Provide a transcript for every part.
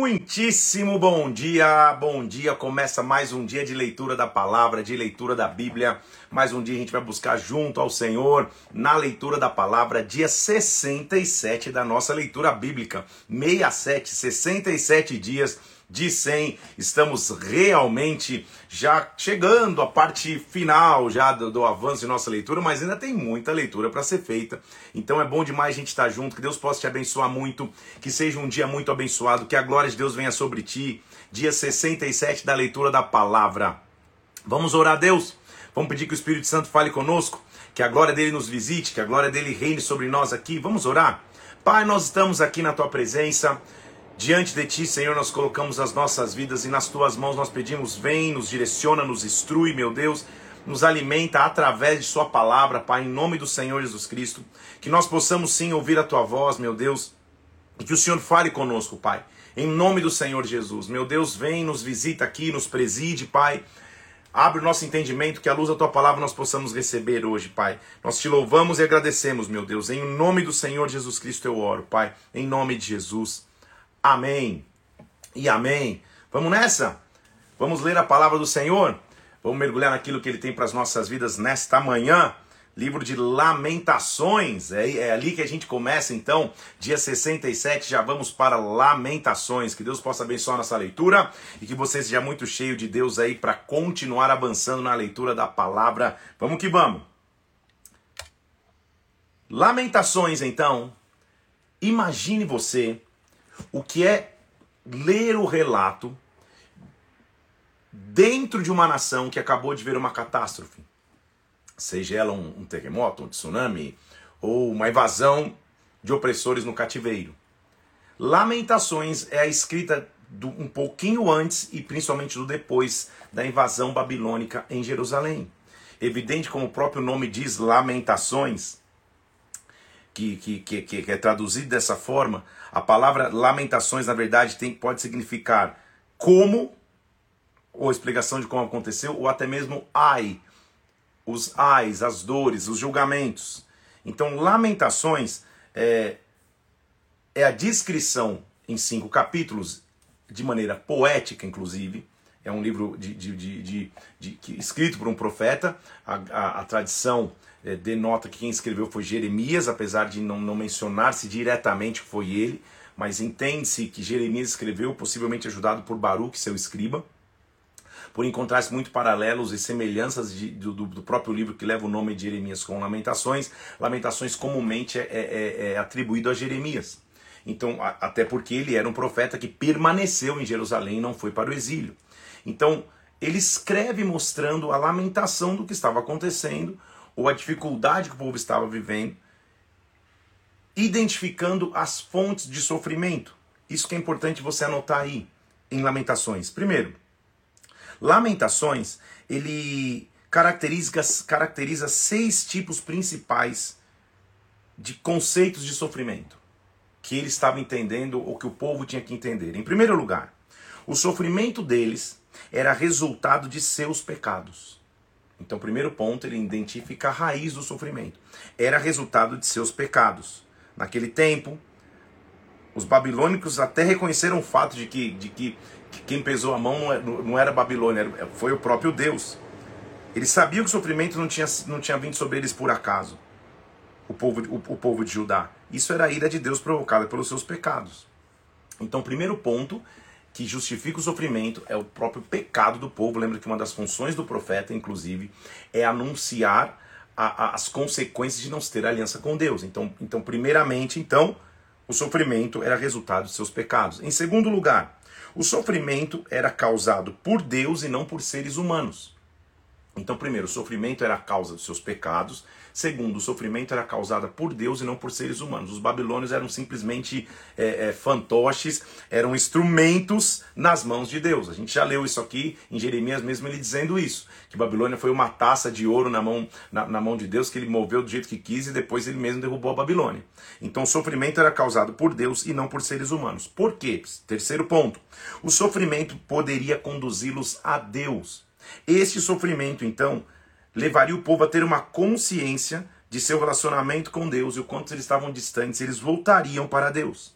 Muitíssimo bom dia, bom dia. Começa mais um dia de leitura da palavra, de leitura da Bíblia. Mais um dia a gente vai buscar junto ao Senhor na leitura da palavra, dia 67 da nossa leitura bíblica. 67, 67 dias de 100. Estamos realmente já chegando à parte final já do, do avanço de nossa leitura, mas ainda tem muita leitura para ser feita. Então é bom demais a gente estar junto, que Deus possa te abençoar muito, que seja um dia muito abençoado, que a glória de Deus venha sobre ti. Dia 67 da leitura da palavra. Vamos orar a Deus? Vamos pedir que o Espírito Santo fale conosco, que a glória dele nos visite, que a glória dele reine sobre nós aqui. Vamos orar? Pai, nós estamos aqui na tua presença. Diante de ti, Senhor, nós colocamos as nossas vidas e nas tuas mãos nós pedimos: vem, nos direciona, nos instrui, meu Deus, nos alimenta através de Sua palavra, Pai, em nome do Senhor Jesus Cristo. Que nós possamos sim ouvir a tua voz, meu Deus, e que o Senhor fale conosco, Pai, em nome do Senhor Jesus. Meu Deus, vem, nos visita aqui, nos preside, Pai. Abre o nosso entendimento, que a luz da tua palavra nós possamos receber hoje, Pai. Nós te louvamos e agradecemos, meu Deus. Em nome do Senhor Jesus Cristo eu oro, Pai. Em nome de Jesus. Amém e amém. Vamos nessa? Vamos ler a palavra do Senhor? Vamos mergulhar naquilo que ele tem para as nossas vidas nesta manhã. Livro de Lamentações, é, é, ali que a gente começa então, dia 67, já vamos para Lamentações. Que Deus possa abençoar nossa leitura e que você seja muito cheio de Deus aí para continuar avançando na leitura da palavra. Vamos que vamos. Lamentações, então. Imagine você o que é ler o relato dentro de uma nação que acabou de ver uma catástrofe, seja ela um, um terremoto, um tsunami ou uma invasão de opressores no cativeiro. Lamentações é a escrita do, um pouquinho antes e principalmente do depois da invasão babilônica em Jerusalém. Evidente como o próprio nome diz, Lamentações, que, que, que, que é traduzido dessa forma, a palavra lamentações, na verdade, tem, pode significar como, ou explicação de como aconteceu, ou até mesmo ai, os ais, as dores, os julgamentos. Então, lamentações é, é a descrição em cinco capítulos, de maneira poética, inclusive. É um livro de, de, de, de escrito por um profeta. a, a, a tradição é, denota que quem escreveu foi Jeremias, apesar de não, não mencionar-se diretamente que foi ele, mas entende-se que Jeremias escreveu, possivelmente ajudado por Baruch, seu escriba, por encontrar-se muito paralelos e semelhanças de, do, do, próprio livro que leva o nome de Jeremias com Lamentações. Lamentações comumente é, é, é, é atribuído a Jeremias. Então, a, até porque ele era um profeta que permaneceu em Jerusalém e não foi para o exílio. Então, ele escreve mostrando a lamentação do que estava acontecendo, ou a dificuldade que o povo estava vivendo, identificando as fontes de sofrimento. Isso que é importante você anotar aí em Lamentações. Primeiro, Lamentações, ele caracteriza, caracteriza seis tipos principais de conceitos de sofrimento que ele estava entendendo ou que o povo tinha que entender. Em primeiro lugar, o sofrimento deles era resultado de seus pecados. Então, primeiro ponto, ele identifica a raiz do sofrimento. Era resultado de seus pecados. Naquele tempo, os babilônicos até reconheceram o fato de que, de que, que quem pesou a mão não, é, era Babilônia, foi o próprio Deus. Eles sabiam que o sofrimento não tinha, não tinha vindo sobre eles por acaso, o povo, o, o povo de Judá. Isso era a ira de Deus provocada pelos seus pecados. Então, primeiro ponto que justifica o sofrimento é o próprio pecado do povo. Lembra que uma das funções do profeta, inclusive, é anunciar a, a, as consequências de não ter aliança com Deus. Então, então, primeiramente, então, o sofrimento era resultado de seus pecados. Em segundo lugar, o sofrimento era causado por Deus e não por seres humanos. Então, primeiro, o sofrimento era a causa dos seus pecados. Segundo, o sofrimento era causado por Deus e não por seres humanos. Os babilônios eram simplesmente é, é, fantoches, eram instrumentos nas mãos de Deus. A gente já leu isso aqui em Jeremias mesmo ele dizendo isso, que Babilônia foi uma taça de ouro na mão, na, na mão de Deus que ele moveu do jeito que quis e depois ele mesmo derrubou a Babilônia. Então o sofrimento era causado por Deus e não por seres humanos. Por quê? Terceiro ponto, o sofrimento poderia conduzi-los a Deus. Este sofrimento, então, levaria o povo a ter uma consciência de seu relacionamento com Deus e o quanto eles estavam distantes, eles voltariam para Deus.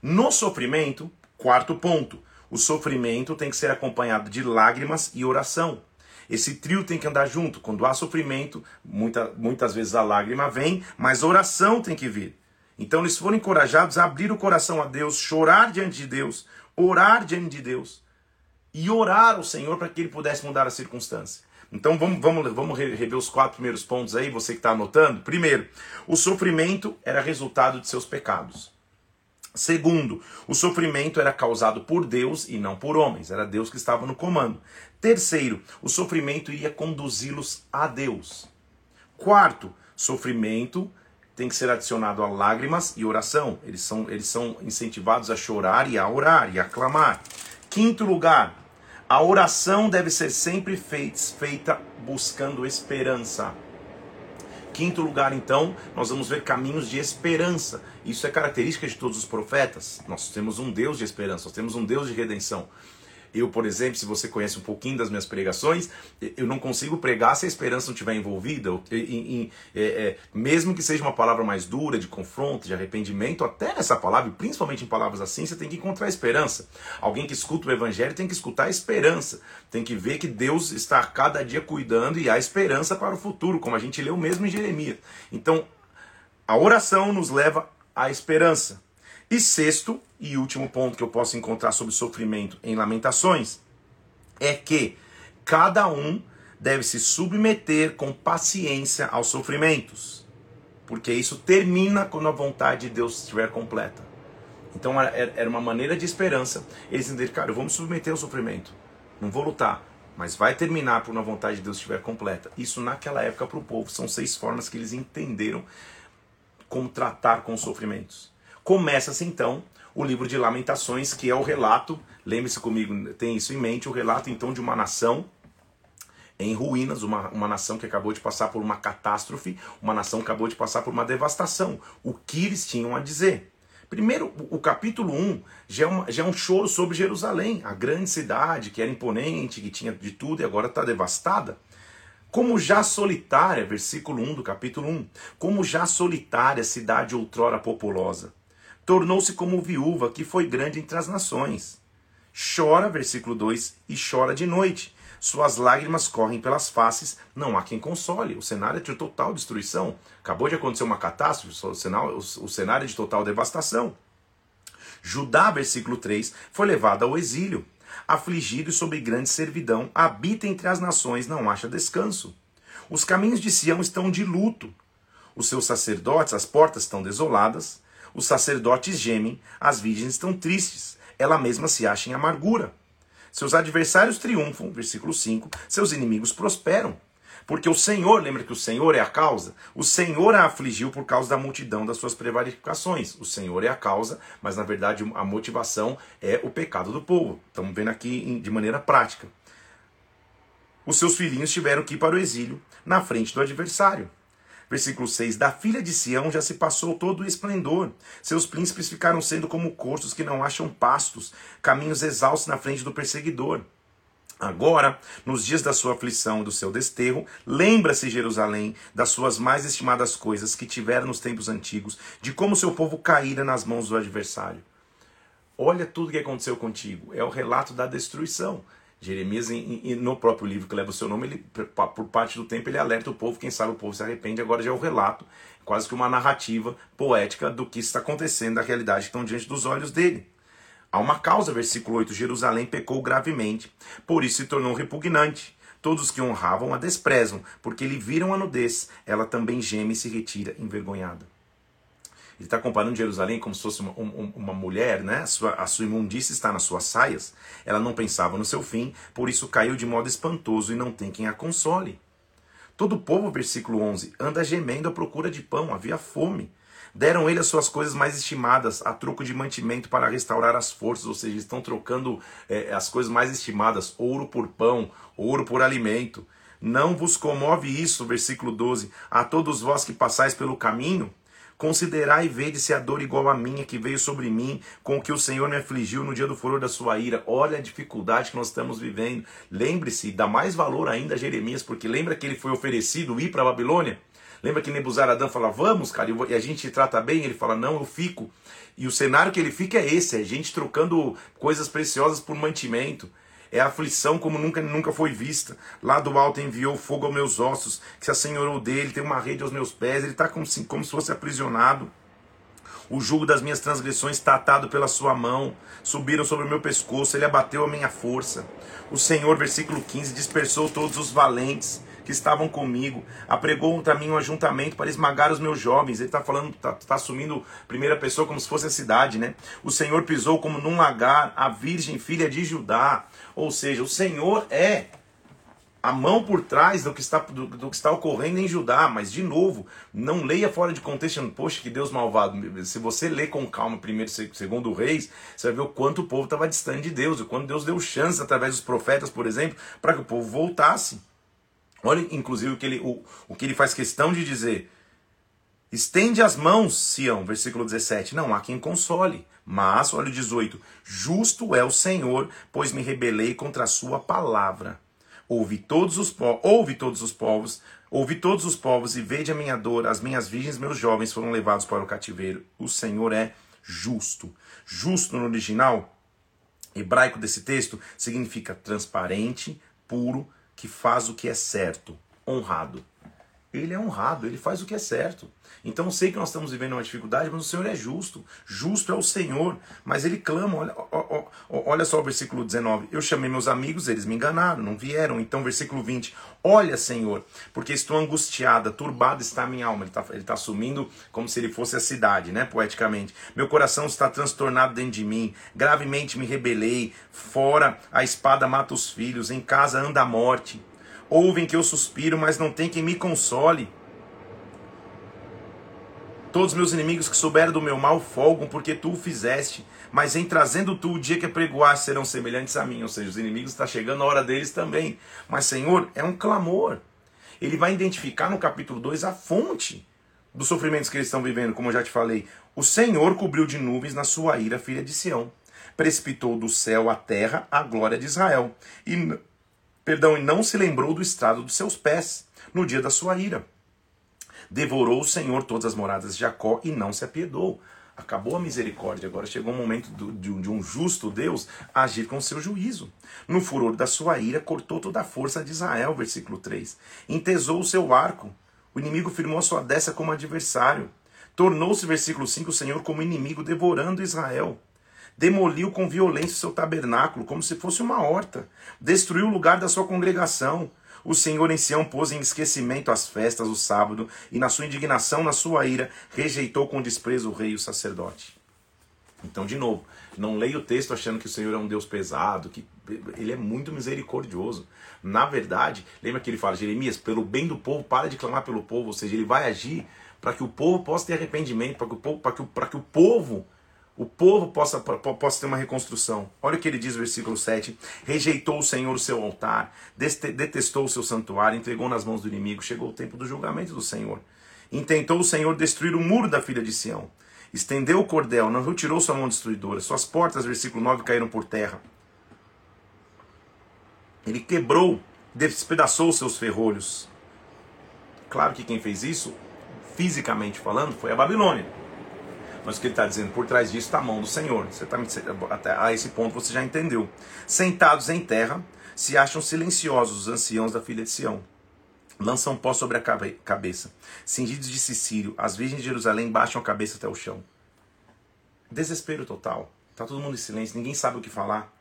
No sofrimento, quarto ponto, o sofrimento tem que ser acompanhado de lágrimas e oração. Esse trio tem que andar junto. Quando há sofrimento, muita, muitas vezes a lágrima vem, mas a oração tem que vir. Então eles foram encorajados a abrir o coração a Deus, chorar diante de Deus, orar diante de Deus e orar ao Senhor para que ele pudesse mudar a circunstância. Então vamos, vamos, vamos rever os quatro primeiros pontos aí, você que está anotando. Primeiro, o sofrimento era resultado de seus pecados. Segundo, o sofrimento era causado por Deus e não por homens, era Deus que estava no comando. Terceiro, o sofrimento iria conduzi-los a Deus. Quarto, sofrimento tem que ser adicionado a lágrimas e oração. Eles são, eles são incentivados a chorar e a orar e a clamar. Quinto lugar, a oração deve ser sempre feita buscando esperança. Quinto lugar, então, nós vamos ver caminhos de esperança. Isso é característica de todos os profetas. Nós temos um Deus de esperança, nós temos um Deus de redenção. Eu, por exemplo, se você conhece um pouquinho das minhas pregações, eu não consigo pregar se a esperança não estiver envolvida. Em, em, é, é, mesmo que seja uma palavra mais dura, de confronto, de arrependimento, até nessa palavra, principalmente em palavras assim, você tem que encontrar esperança. Alguém que escuta o evangelho tem que escutar a esperança. Tem que ver que Deus está cada dia cuidando e há esperança para o futuro, como a gente leu mesmo em Jeremias. Então, a oração nos leva à esperança. E sexto e último ponto que eu posso encontrar sobre sofrimento em Lamentações é que cada um deve se submeter com paciência aos sofrimentos, porque isso termina quando a vontade de Deus estiver completa. Então era uma maneira de esperança eles entenderem, cara, eu vou me submeter ao sofrimento, não vou lutar, mas vai terminar quando a vontade de Deus estiver completa. Isso naquela época para o povo são seis formas que eles entenderam como tratar com os sofrimentos. Começa-se então o livro de Lamentações, que é o relato, lembre-se comigo, tem isso em mente, o relato então de uma nação em ruínas, uma, uma nação que acabou de passar por uma catástrofe, uma nação que acabou de passar por uma devastação. O que eles tinham a dizer? Primeiro, o capítulo 1 já é, uma, já é um choro sobre Jerusalém, a grande cidade que era imponente, que tinha de tudo e agora está devastada. Como já solitária, versículo 1 do capítulo 1, como já solitária cidade outrora populosa tornou-se como viúva que foi grande entre as nações. Chora, versículo 2, e chora de noite. Suas lágrimas correm pelas faces, não há quem console. O cenário é de total destruição. Acabou de acontecer uma catástrofe, o cenário, é de total devastação. Judá, versículo 3, foi levado ao exílio. Afligido e sob grande servidão, habita entre as nações, não acha descanso. Os caminhos de Sião estão de luto. Os seus sacerdotes, as portas estão desoladas. Os sacerdotes gemem, as virgens estão tristes, ela mesma se acha em amargura. Seus adversários triunfam, versículo 5, seus inimigos prosperam. Porque o Senhor, lembra que o Senhor é a causa? O Senhor a afligiu por causa da multidão das suas prevaricações. O Senhor é a causa, mas na verdade a motivação é o pecado do povo. Estamos vendo aqui de maneira prática. Os seus filhinhos tiveram que ir para o exílio na frente do adversário. Versículo 6: Da filha de Sião já se passou todo o esplendor. Seus príncipes ficaram sendo como corços que não acham pastos, caminhos exaustos na frente do perseguidor. Agora, nos dias da sua aflição e do seu desterro, lembra-se Jerusalém das suas mais estimadas coisas que tivera nos tempos antigos, de como seu povo caíra nas mãos do adversário. Olha tudo que aconteceu contigo. É o relato da destruição. Jeremias, em, em, no próprio livro que leva o seu nome, ele, por parte do tempo, ele alerta o povo, quem sabe o povo se arrepende, agora já é o relato, quase que uma narrativa poética do que está acontecendo, da realidade que estão diante dos olhos dele. Há uma causa, versículo 8, Jerusalém pecou gravemente, por isso se tornou repugnante. Todos que honravam a desprezam, porque lhe viram a nudez, ela também geme e se retira envergonhada. Ele está comparando Jerusalém como se fosse uma, uma, mulher, né? A sua, a sua imundícia está nas suas saias. Ela não pensava no seu fim, por isso caiu de modo espantoso e não tem quem a console. Todo o povo, versículo 11, anda gemendo à procura de pão, havia fome. Deram ele as suas coisas mais estimadas a troco de mantimento para restaurar as forças, ou seja, estão trocando é, as coisas mais estimadas, ouro por pão, ouro por alimento. Não vos comove isso, versículo 12, a todos vós que passais pelo caminho? Considerai e vede se a dor igual à minha que veio sobre mim, com o que o Senhor me afligiu no dia do furor da sua ira. Olha a dificuldade que nós estamos vivendo. Lembre-se, dá mais valor ainda a Jeremias, porque lembra que ele foi oferecido ir para a Babilônia? Lembra que Nebuzaradã fala, vamos, cara, e a gente trata bem? Ele fala, não, eu fico. E o cenário que ele fica é esse: é gente trocando coisas preciosas por mantimento. É aflição como nunca, nunca foi vista. Lá do alto enviou fogo aos meus ossos, que se assenhorou dele, tem uma rede aos meus pés, ele está como, como se fosse aprisionado. O jugo das minhas transgressões está atado pela sua mão. Subiram sobre o meu pescoço, ele abateu a minha força. O Senhor, versículo 15, dispersou todos os valentes que estavam comigo, apregou contra mim um ajuntamento para esmagar os meus jovens. Ele está falando, está tá assumindo primeira pessoa como se fosse a cidade, né? O Senhor pisou como num lagar a virgem filha de Judá. Ou seja, o Senhor é a mão por trás do que está, do, do, que está ocorrendo em Judá, mas de novo, não leia fora de contexto, poxa, que Deus malvado. Se você ler com calma primeiro segundo reis, você vai ver o quanto o povo estava distante de Deus, o quanto Deus deu chance através dos profetas, por exemplo, para que o povo voltasse. Olha, inclusive, o que, ele, o, o que ele faz questão de dizer. Estende as mãos, Sião, versículo 17. Não há quem console. Mas, olha o 18. Justo é o Senhor, pois me rebelei contra a sua palavra. Ouve todos os povos, ouve todos os povos, ouve todos os povos e vede a minha dor, as minhas virgens, meus jovens foram levados para o cativeiro. O Senhor é justo. Justo no original hebraico desse texto significa transparente, puro, que faz o que é certo, honrado. Ele é honrado, ele faz o que é certo. Então eu sei que nós estamos vivendo uma dificuldade, mas o Senhor é justo. Justo é o Senhor. Mas ele clama, olha, olha, só o versículo 19. Eu chamei meus amigos, eles me enganaram, não vieram. Então, versículo 20. Olha, Senhor, porque estou angustiada, turbada está a minha alma. Ele está ele tá assumindo como se ele fosse a cidade, né? Poeticamente. Meu coração está transtornado dentro de mim. Gravemente me rebelei. Fora a espada mata os filhos. Em casa anda a morte. Ouvem que eu suspiro, mas não tem quem me console. Todos meus inimigos que souberam do meu mal folgam, porque tu o fizeste. Mas em trazendo tu o dia que apregoaste serão semelhantes a mim. Ou seja, os inimigos estão chegando a hora deles também. Mas, Senhor, é um clamor. Ele vai identificar no capítulo 2 a fonte dos sofrimentos que eles estão vivendo, como eu já te falei. O Senhor cobriu de nuvens na sua ira, filha de Sião. Precipitou do céu à terra a glória de Israel. E, perdão, e não se lembrou do estrado dos seus pés no dia da sua ira. Devorou o Senhor todas as moradas de Jacó e não se apiedou. Acabou a misericórdia, agora chegou o momento do, de, de, um justo Deus agir com seu juízo. No furor da sua ira, cortou toda a força de Israel, versículo 3. Entesou o seu arco, o inimigo firmou a sua destra como adversário. Tornou-se, versículo 5, o Senhor como inimigo, devorando Israel. Demoliu com violência o seu tabernáculo, como se fosse uma horta. Destruiu o lugar da sua congregação o Senhor em Sião pôs em esquecimento as festas, o sábado, e na sua indignação, na sua ira, rejeitou com desprezo o rei e o sacerdote. Então, de novo, não leia o texto achando que o Senhor é um Deus pesado, que ele é muito misericordioso. Na verdade, lembra que ele fala, Jeremias, pelo bem do povo, para de clamar pelo povo, ou seja, ele vai agir para que o povo possa ter arrependimento, para que o povo, para que, para que o povo o povo possa, possa ter uma reconstrução. Olha o que ele diz versículo 7. Rejeitou o Senhor o seu altar, detestou o seu santuário, entregou nas mãos do inimigo. Chegou o tempo do julgamento do Senhor. Intentou o Senhor destruir o muro da filha de Sião. Estendeu o cordel, não retirou sua mão destruidora. Suas portas, versículo 9, caíram por terra. Ele quebrou, despedaçou seus ferrolhos. Claro que quem fez isso, fisicamente falando, foi a Babilônia. Mas o que ele está dizendo, por trás disso está a mão do Senhor. Você tá, até a esse ponto você já entendeu. Sentados em terra, se acham silenciosos os anciãos da filha de Sião. Lançam pó sobre a cabeça. Cingidos de Sicílio, as virgens de Jerusalém baixam a cabeça até o chão. Desespero total. Está todo mundo em silêncio, ninguém sabe o que falar.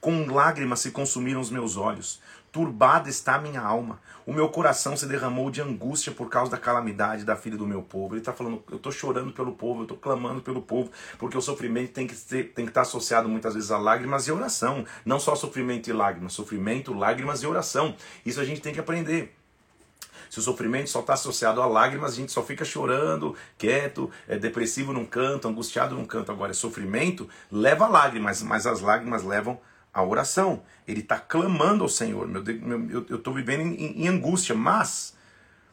Com lágrimas se consumiram os meus olhos. Turbada está a minha alma. O meu coração se derramou de angústia por causa da calamidade da filha do meu povo. Ele está falando, eu estou chorando pelo povo, eu estou clamando pelo povo, porque o sofrimento tem que, tem que estar associado muitas vezes a lágrimas e oração. Não só sofrimento e lágrimas, sofrimento, lágrimas e oração. Isso a gente tem que aprender. Se o sofrimento só está associado a lágrimas, a gente só fica chorando, quieto, é depressivo num canto, angustiado num canto. Agora, sofrimento leva lágrimas, mas as lágrimas levam a oração. Ele está clamando ao Senhor. Meu, meu, eu estou vivendo em, em, angústia, mas,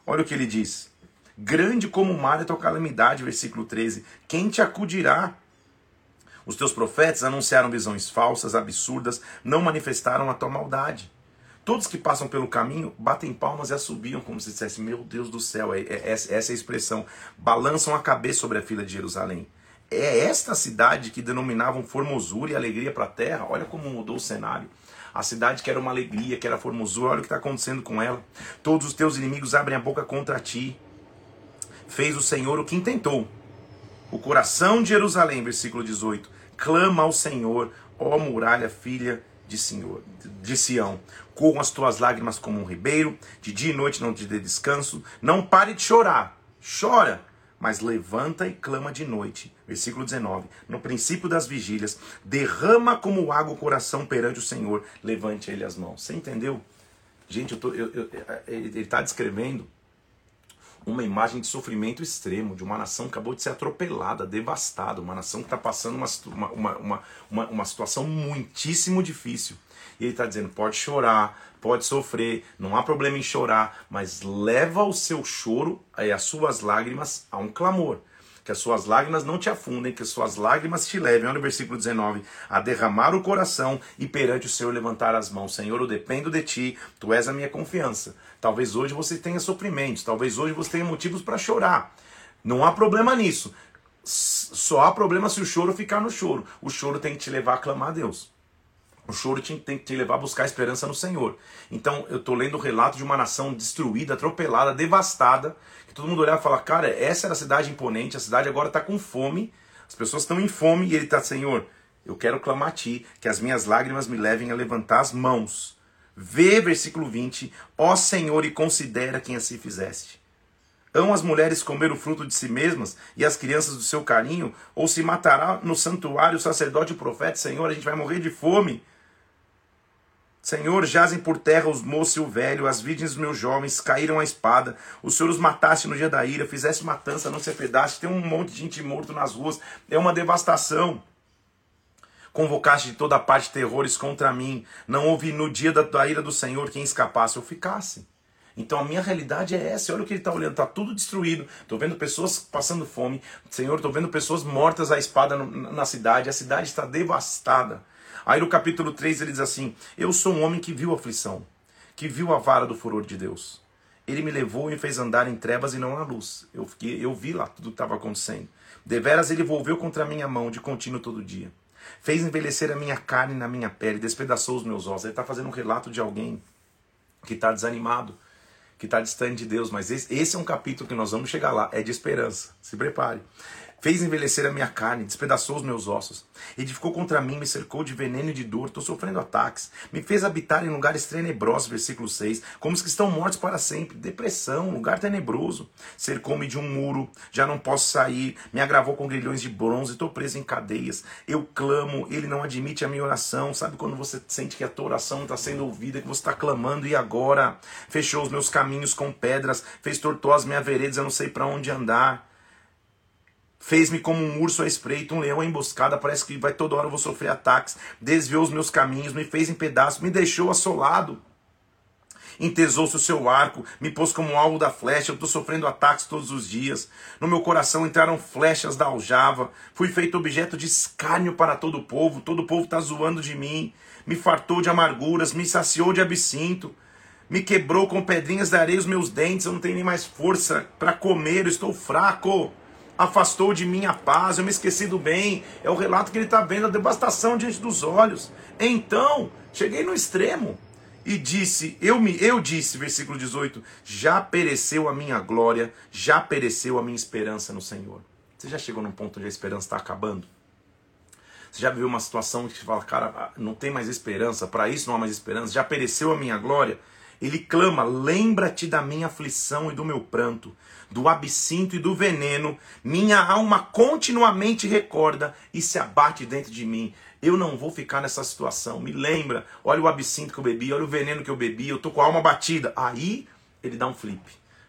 olha o que ele diz. Grande como o mar é tua calamidade, versículo 13. Quem te acudirá? Os teus profetas anunciaram visões falsas, absurdas, não manifestaram a tua maldade. Todos que passam pelo caminho batem palmas e assobiam, como se dissesse: Meu Deus do céu, é, é, essa é a expressão. Balançam a cabeça sobre a fila de Jerusalém. É esta cidade que denominavam formosura e alegria para a terra. Olha como mudou o cenário. A cidade que era uma alegria, que era formosura, olha o que está acontecendo com ela. Todos os teus inimigos abrem a boca contra ti. Fez o Senhor o que intentou. O coração de Jerusalém, versículo 18, clama ao Senhor, ó muralha, filha de Senhor, de Sião. Corram as tuas lágrimas como um ribeiro, de dia e noite não te dê descanso. Não pare de chorar. Chora, mas levanta e clama de noite. Versículo 19. No princípio das vigílias, derrama como água o coração perante o Senhor, levante ele as mãos. Você entendeu? Gente, eu tô, eu, eu, ele está descrevendo uma imagem de sofrimento extremo, de uma nação que acabou de ser atropelada, devastada, uma nação que está passando uma, uma, uma, uma, uma situação muitíssimo difícil. Ele está dizendo: pode chorar, pode sofrer, não há problema em chorar, mas leva o seu choro e as suas lágrimas a um clamor. Que as suas lágrimas não te afundem, que as suas lágrimas te levem, olha o versículo 19, a derramar o coração e perante o Senhor levantar as mãos. Senhor, eu dependo de ti, tu és a minha confiança. Talvez hoje você tenha sofrimentos, talvez hoje você tenha motivos para chorar. Não há problema nisso. Só há problema se o choro ficar no choro. O choro tem que te levar a clamar a Deus. O choro tem que te levar a buscar esperança no Senhor. Então, eu estou lendo o relato de uma nação destruída, atropelada, devastada, que todo mundo olhava e fala, cara, essa era a cidade imponente, a cidade agora está com fome, as pessoas estão em fome, e ele está, Senhor, eu quero clamar a Ti, que as minhas lágrimas me levem a levantar as mãos. Vê, versículo 20, ó Senhor, e considera quem assim fizeste. Hão as mulheres comer o fruto de si mesmas e as crianças do seu carinho? Ou se matará no santuário o sacerdote e o profeta? Senhor, a gente vai morrer de fome. Senhor, jazem por terra os moços e o velho, as virgens dos meus jovens, caíram a espada. O Senhor os mataste no dia da ira, fizeste matança, não se apedaste. Tem um monte de gente morto nas ruas, é uma devastação. Convocaste de toda parte terrores contra mim. Não houve no dia da, da ira do Senhor quem escapasse ou ficasse. Então a minha realidade é essa. Olha o que ele está olhando, está tudo destruído. Estou vendo pessoas passando fome. Senhor, estou vendo pessoas mortas à espada na cidade. A cidade está devastada. Aí no capítulo 3 ele diz assim: Eu sou um homem que viu a aflição, que viu a vara do furor de Deus. Ele me levou e me fez andar em trevas e não na luz. Eu, fiquei, eu vi lá tudo que estava acontecendo. Deveras ele volveu contra a minha mão de contínuo todo dia. Fez envelhecer a minha carne na minha pele, despedaçou os meus ossos. Ele está fazendo um relato de alguém que está desanimado, que está distante de Deus. Mas esse, esse é um capítulo que nós vamos chegar lá, é de esperança. Se prepare fez envelhecer a minha carne, despedaçou os meus ossos, edificou contra mim, me cercou de veneno e de dor, estou sofrendo ataques, me fez habitar em lugares tenebrosos, versículo 6, como os que estão mortos para sempre, depressão, lugar tenebroso, cercou-me de um muro, já não posso sair, me agravou com grilhões de bronze, estou preso em cadeias, eu clamo, ele não admite a minha oração, sabe quando você sente que a tua oração está sendo ouvida, que você está clamando, e agora? Fechou os meus caminhos com pedras, fez tortuar as minhas veredas, eu não sei para onde andar, Fez-me como um urso à espreita, um leão à emboscada, parece que vai toda hora eu vou sofrer ataques. Desviou os meus caminhos, me fez em pedaços, me deixou assolado. Entesou-se o seu arco, me pôs como alvo da flecha, eu estou sofrendo ataques todos os dias. No meu coração entraram flechas da aljava, fui feito objeto de escárnio para todo o povo, todo o povo está zoando de mim. Me fartou de amarguras, me saciou de absinto, me quebrou com pedrinhas de areia os meus dentes, eu não tenho nem mais força para comer, eu estou fraco afastou de mim a paz, eu me esqueci do bem. É o relato que ele está vendo, a devastação diante dos olhos. Então, cheguei no extremo e disse, eu me, eu disse, versículo 18, já pereceu a minha glória, já pereceu a minha esperança no Senhor. Você já chegou num ponto onde a esperança está acabando? Você já viveu uma situação que você fala, cara, não tem mais esperança, para isso não há mais esperança, já pereceu a minha glória? Ele clama: lembra-te da minha aflição e do meu pranto, do absinto e do veneno. Minha alma continuamente recorda e se abate dentro de mim. Eu não vou ficar nessa situação. Me lembra, olha o absinto que eu bebi, olha o veneno que eu bebi, eu tô com a alma batida. Aí ele dá um flip.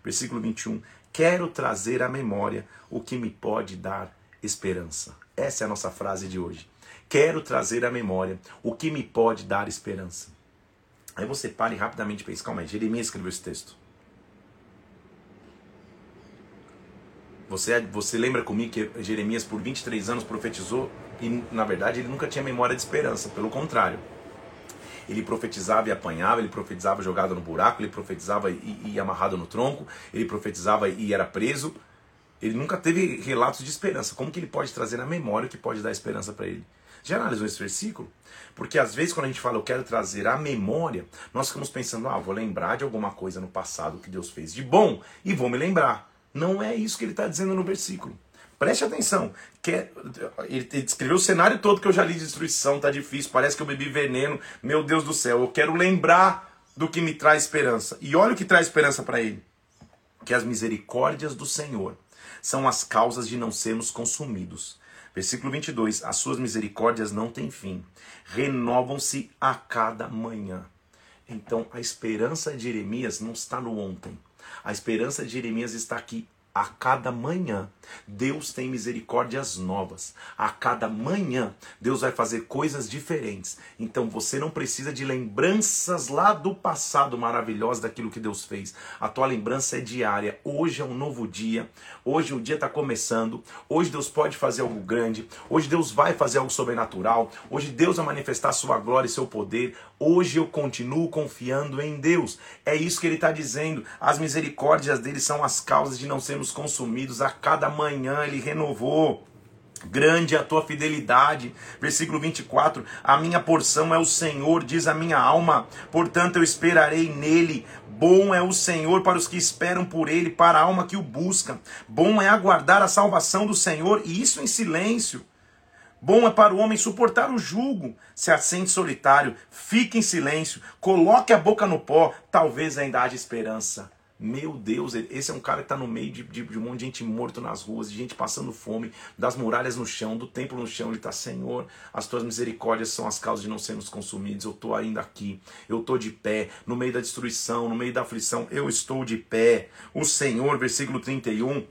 Versículo 21. Quero trazer à memória o que me pode dar esperança. Essa é a nossa frase de hoje. Quero trazer à memória o que me pode dar esperança. Aí você para e rapidamente pensa, calma aí, Jeremias escreveu esse texto. Você, você lembra comigo que Jeremias por 23 anos profetizou e na verdade ele nunca tinha memória de esperança, pelo contrário. Ele profetizava e apanhava, ele profetizava jogado no buraco, ele profetizava e, e amarrado no tronco, ele profetizava e era preso. Ele nunca teve relatos de esperança. Como que ele pode trazer na memória o que pode dar esperança para ele? Já analisou esse versículo? Porque às vezes quando a gente fala eu quero trazer a memória, nós ficamos pensando, ah, vou lembrar de alguma coisa no passado que Deus fez de bom e vou me lembrar. Não é isso que ele está dizendo no versículo. Preste atenção. Quer, ele descreveu o cenário todo que eu já li de destruição, tá difícil, parece que eu bebi veneno. Meu Deus do céu, eu quero lembrar do que me traz esperança. E olha o que traz esperança para ele. Que as misericórdias do Senhor são as causas de não sermos consumidos. Versículo 22: As suas misericórdias não têm fim, renovam-se a cada manhã. Então a esperança de Jeremias não está no ontem. A esperança de Jeremias está aqui a cada manhã, Deus tem misericórdias novas. A cada manhã, Deus vai fazer coisas diferentes. Então você não precisa de lembranças lá do passado maravilhosas daquilo que Deus fez. A tua lembrança é diária. Hoje é um novo dia. Hoje o dia está começando. Hoje Deus pode fazer algo grande. Hoje Deus vai fazer algo sobrenatural. Hoje Deus vai manifestar sua glória e seu poder. Hoje eu continuo confiando em Deus. É isso que ele está dizendo. As misericórdias dele são as causas de não sermos consumidos. A cada manhã ele renovou. Grande é a tua fidelidade. Versículo 24: A minha porção é o Senhor, diz a minha alma, portanto eu esperarei nele. Bom é o Senhor para os que esperam por ele, para a alma que o busca. Bom é aguardar a salvação do Senhor, e isso em silêncio. Bom é para o homem suportar o jugo, se assente solitário, fique em silêncio, coloque a boca no pó, talvez ainda haja esperança. Meu Deus, esse é um cara que está no meio de, de, de, um monte de gente morto nas ruas, de gente passando fome, das muralhas no chão, do templo no chão. Ele está, Senhor, as tuas misericórdias são as causas de não sermos consumidos. Eu estou ainda aqui, eu estou de pé, no meio da destruição, no meio da aflição, eu estou de pé. O Senhor, versículo 31,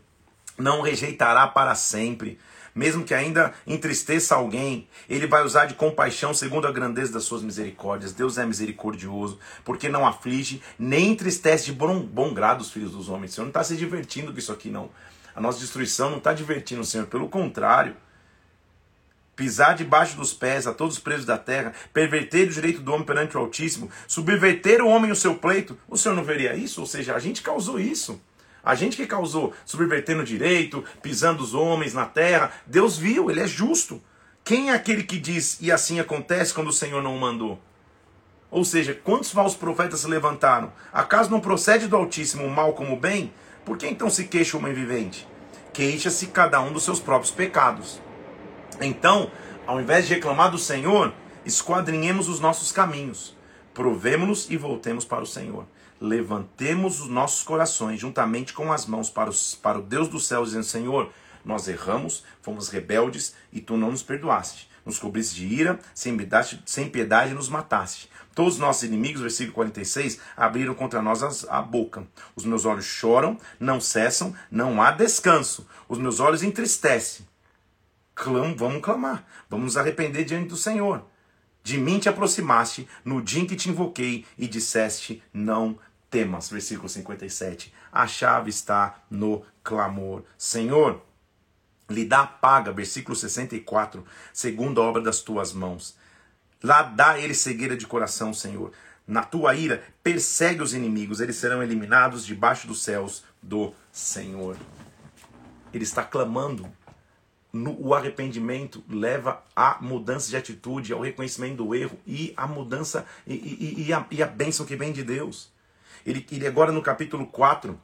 não rejeitará para sempre mesmo que ainda entristeça alguém, ele vai usar de compaixão segundo a grandeza das suas misericórdias. Deus é misericordioso, porque não aflige, nem entristece de bom, bom grado os filhos dos homens. O Senhor não está se divertindo com isso aqui, não. A nossa destruição não está divertindo o Senhor, pelo contrário. Pisar debaixo dos pés a todos os presos da terra, perverter o direito do homem perante o Altíssimo, subverter o homem o seu pleito, o Senhor não veria isso? Ou seja, a gente causou isso. A gente que causou, subvertendo o direito, pisando os homens na terra, Deus viu, ele é justo. Quem é aquele que diz e assim acontece quando o Senhor não o mandou? Ou seja, quantos falsos profetas se levantaram? Acaso não procede do Altíssimo o mal como o bem? Por que então se queixa o homem vivente? Queixa-se cada um dos seus próprios pecados. Então, ao invés de reclamar do Senhor, esquadrinhemos os nossos caminhos, provemos-nos e voltemos para o Senhor levantemos os nossos corações juntamente com as mãos para, os, para o Deus dos céus, dizendo: Senhor, nós erramos, fomos rebeldes e tu não nos perdoaste. Nos cobriste de ira, sem piedade, sem piedade nos mataste. Todos os nossos inimigos, versículo 46, abriram contra nós a boca. Os meus olhos choram, não cessam, não há descanso. Os meus olhos entristecem. Clam, vamos clamar, vamos nos arrepender diante do Senhor. De mim te aproximaste no dia em que te invoquei e disseste: Não temas. Versículo 57. A chave está no clamor. Senhor, lhe dá a paga. Versículo 64. Segundo a obra das tuas mãos. Lá dá ele cegueira de coração, Senhor. Na tua ira, persegue os inimigos, eles serão eliminados debaixo dos céus do Senhor. Ele está clamando. No, o arrependimento leva à mudança de atitude, ao reconhecimento do erro e à mudança e, e, e, a, e a bênção que vem de Deus. Ele, ele agora no capítulo 4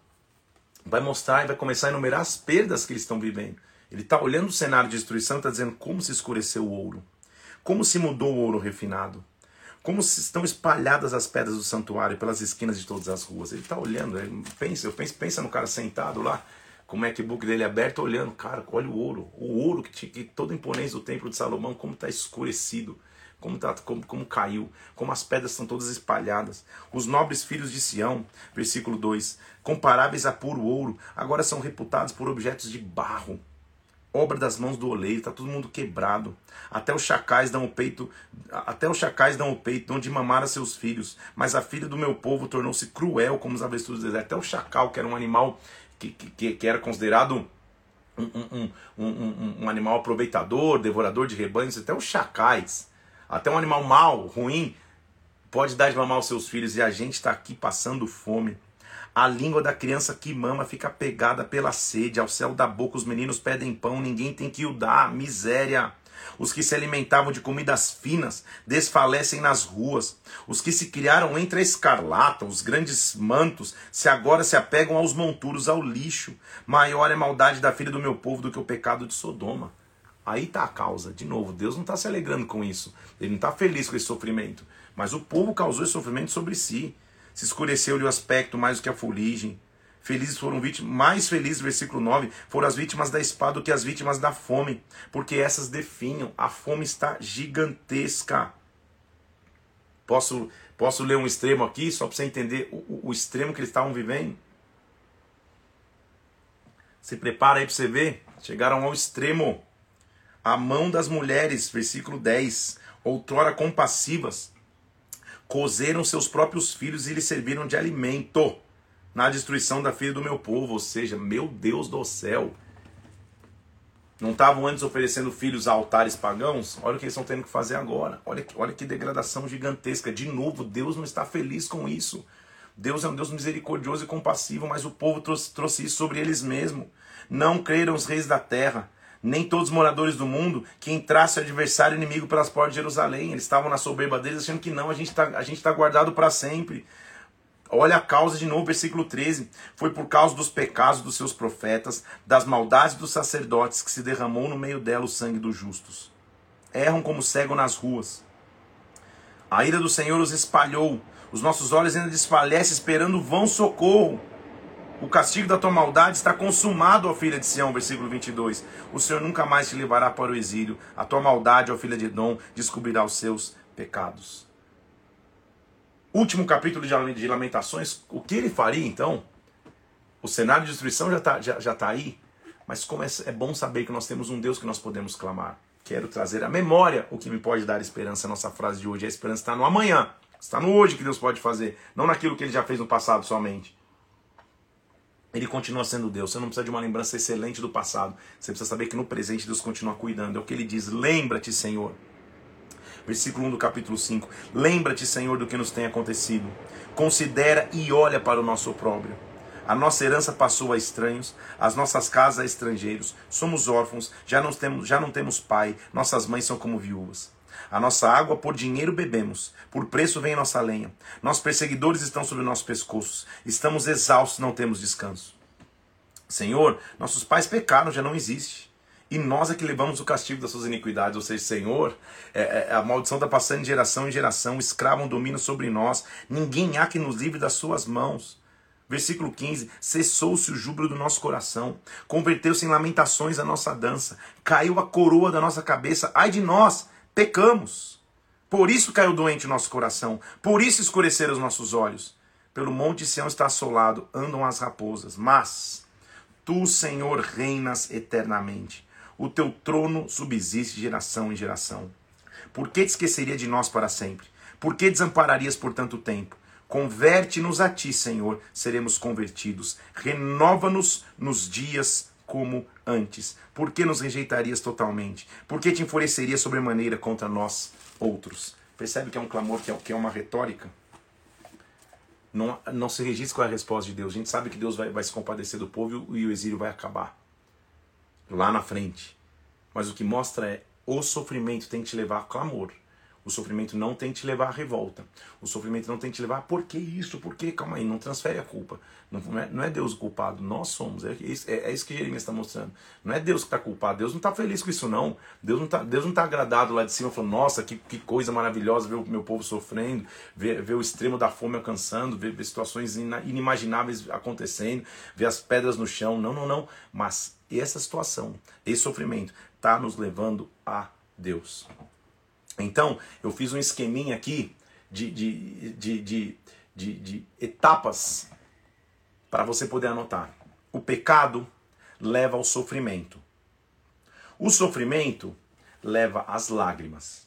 vai mostrar e vai começar a enumerar as perdas que eles estão vivendo. Ele está olhando o cenário de destruição e está dizendo como se escureceu o ouro, como se mudou o ouro refinado, como estão espalhadas as pedras do santuário pelas esquinas de todas as ruas. Ele está olhando, ele pensa, eu penso, pensa no cara sentado lá, com o MacBook dele aberto, olhando, cara, olha o ouro, o ouro que tinha que toda a imponência do templo de Salomão, como está escurecido como, tá, como, como caiu, como as pedras estão todas espalhadas. Os nobres filhos de Sião, versículo 2, comparáveis a puro ouro, agora são reputados por objetos de barro, obra das mãos do oleiro, está todo mundo quebrado. Até os chacais dão o peito, até os chacais dão o peito, dão de mamar a seus filhos. Mas a filha do meu povo tornou-se cruel como os avestruzes do deserto. Até o chacal, que era um animal que, que, que era considerado um, um, um, um, animal aproveitador, devorador de rebanhos, até os chacais até um animal mau, ruim, pode dar de mamar aos seus filhos e a gente está aqui passando fome. A língua da criança que mama fica pegada pela sede. Ao céu da boca os meninos pedem pão, ninguém tem que o dar. Miséria. Os que se alimentavam de comidas finas desfalecem nas ruas. Os que se criaram entre a escarlata, os grandes mantos, se agora se apegam aos monturos, ao lixo. Maior é a maldade da filha do meu povo do que o pecado de Sodoma. Aí está a causa. De novo, Deus não está se alegrando com isso. Ele não está feliz com esse sofrimento. Mas o povo causou esse sofrimento sobre si. Se escureceu-lhe o aspecto mais do que a fuligem. Felizes foram vítimas, mais felizes, versículo 9, foram as vítimas da espada do que as vítimas da fome, porque essas definham. A fome está gigantesca. Posso, posso ler um extremo aqui, só para você entender o, o extremo que eles estavam vivendo? Se prepara aí para você ver. Chegaram ao extremo. A mão das mulheres, versículo 10, outrora compassivas, cozeram seus próprios filhos e lhes serviram de alimento na destruição da filha do meu povo, ou seja, meu Deus do céu. Não estavam antes oferecendo filhos a altares pagãos? Olha o que eles estão tendo que fazer agora. Olha, olha que degradação gigantesca. De novo, Deus não está feliz com isso. Deus é um Deus misericordioso e compassivo, mas o povo trouxe, trouxe isso sobre eles mesmos. Não creram os reis da terra, nem todos os moradores do mundo, que entrasse o adversário inimigo pelas portas de Jerusalém. Eles estavam na soberba deles, achando que não, a gente está tá guardado para sempre. Olha a causa de novo, versículo 13. Foi por causa dos pecados dos seus profetas, das maldades dos sacerdotes, que se derramou no meio dela o sangue dos justos. Erram como cego nas ruas. A ira do Senhor os espalhou. Os nossos olhos ainda desfalecem, esperando vão socorro. O castigo da tua maldade está consumado, ó filha de Sião, versículo 22. O Senhor nunca mais te levará para o exílio. A tua maldade, ó filha de Edom, descobrirá os seus pecados último capítulo de Lamentações, o que ele faria então? O cenário de destruição já está já, já tá aí, mas como é, é bom saber que nós temos um Deus que nós podemos clamar. Quero trazer à memória o que me pode dar esperança. Nossa frase de hoje, a esperança está no amanhã, está no hoje que Deus pode fazer, não naquilo que ele já fez no passado somente. Ele continua sendo Deus. Você não precisa de uma lembrança excelente do passado. Você precisa saber que no presente Deus continua cuidando. É o que ele diz: Lembra-te, Senhor versículo 1 do capítulo 5. Lembra-te, Senhor, do que nos tem acontecido. Considera e olha para o nosso opróbrio. A nossa herança passou a estranhos, as nossas casas a estrangeiros. Somos órfãos, já não temos, já não temos pai, nossas mães são como viúvas. A nossa água por dinheiro bebemos, por preço vem nossa lenha. Nossos perseguidores estão sobre nossos pescoços. Estamos exaustos, não temos descanso. Senhor, nossos pais pecaram, já não existe e nós é que levamos o castigo das suas iniquidades. Ou seja, Senhor, é, é, a maldição está passando de geração em geração, escravo um domínio sobre nós, ninguém há que nos livre das suas mãos. Versículo 15: Cessou-se o júbilo do nosso coração, converteu-se em lamentações a nossa dança, caiu a coroa da nossa cabeça, ai de nós, pecamos. Por isso caiu doente o nosso coração, por isso escureceram os nossos olhos. Pelo monte Sião está assolado, andam as raposas, mas tu, Senhor, reinas eternamente. O teu trono subsiste geração em geração. Por que te esqueceria de nós para sempre? Por que desampararias por tanto tempo? Converte-nos a ti, Senhor, seremos convertidos. Renova-nos nos dias como antes. Por que nos rejeitarias totalmente? Por que te enfurecerias sobremaneira contra nós outros? Percebe que é um clamor, que é, é uma retórica? Não, não se registra qual é a resposta de Deus. A gente sabe que Deus vai, vai se compadecer do povo e o exílio vai acabar lá na frente. Mas o que mostra é o sofrimento tem que te levar a clamor. O sofrimento não tem te levar à revolta. O sofrimento não tem te levar, por que isso? Por que? Calma aí, não transfere a culpa. Não é, não é Deus o culpado, nós somos. É, é, é isso que Jeremias está mostrando. Não é Deus que está culpado. Deus não está feliz com isso, não. Deus não está tá agradado lá de cima, falando, nossa, que, que coisa maravilhosa ver o meu povo sofrendo, ver, ver o extremo da fome alcançando, ver, ver situações inimagináveis acontecendo, ver as pedras no chão. Não, não, não. Mas essa situação, esse sofrimento, está nos levando a Deus. Então, eu fiz um esqueminha aqui de, de, de, de, de, de etapas para você poder anotar. O pecado leva ao sofrimento. O sofrimento leva às lágrimas.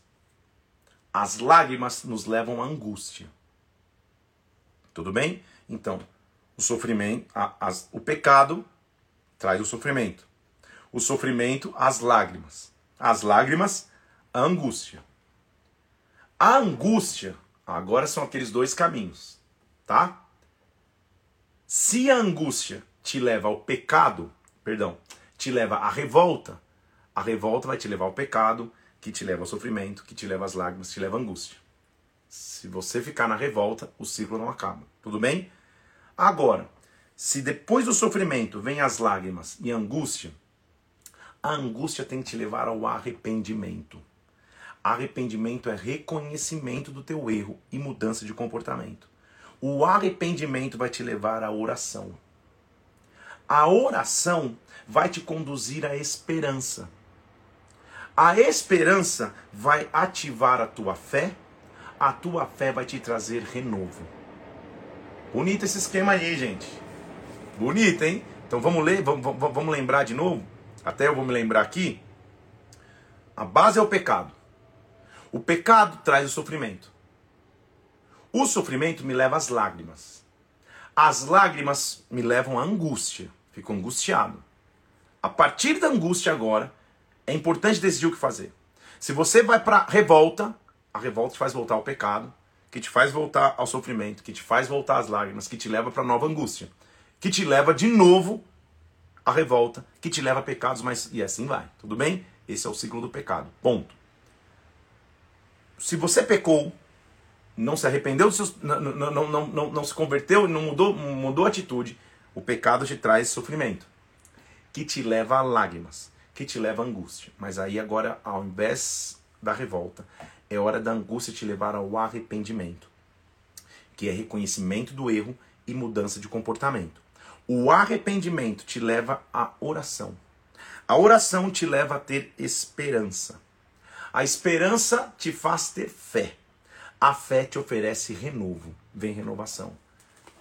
As lágrimas nos levam à angústia. Tudo bem? Então, o sofrimento, a, as, o pecado traz o sofrimento. O sofrimento, as lágrimas. As lágrimas, a angústia. A angústia, Agora são aqueles dois caminhos, tá? Se a angústia te leva ao pecado, perdão, te leva à revolta, a revolta vai te levar ao pecado, que te leva ao sofrimento, que te leva às lágrimas, que te leva à angústia. Se você ficar na revolta, o ciclo não acaba. Tudo bem? Agora, se depois do sofrimento vem as lágrimas e a angústia, a angústia tem que te levar ao arrependimento. Arrependimento é reconhecimento do teu erro e mudança de comportamento. O arrependimento vai te levar à oração. A oração vai te conduzir à esperança. A esperança vai ativar a tua fé a tua fé vai te trazer renovo. Bonito esse esquema aí, gente. Bonito, hein? Então vamos ler, vamos, vamos, lembrar de novo. Até eu vou me lembrar aqui. A base é o pecado. O pecado traz o sofrimento. O sofrimento me leva às lágrimas. As lágrimas me levam à angústia. Fico angustiado. A partir da angústia agora, é importante decidir o que fazer. Se você vai para revolta, a revolta te faz voltar ao pecado, que te faz voltar ao sofrimento, que te faz voltar às lágrimas, que te leva para nova angústia, que te leva de novo à revolta, que te leva a pecados, mas e assim vai. Tudo bem? Esse é o ciclo do pecado. Ponto. Se você pecou, não se arrependeu, não, não, não, não, não se converteu, não mudou, mudou a atitude, o pecado te traz sofrimento, que te leva a lágrimas, que te leva a angústia. Mas aí agora, ao invés da revolta, é hora da angústia te levar ao arrependimento, que é reconhecimento do erro e mudança de comportamento. O arrependimento te leva à oração. A oração te leva a ter esperança. A esperança te faz ter fé. A fé te oferece renovo. Vem renovação.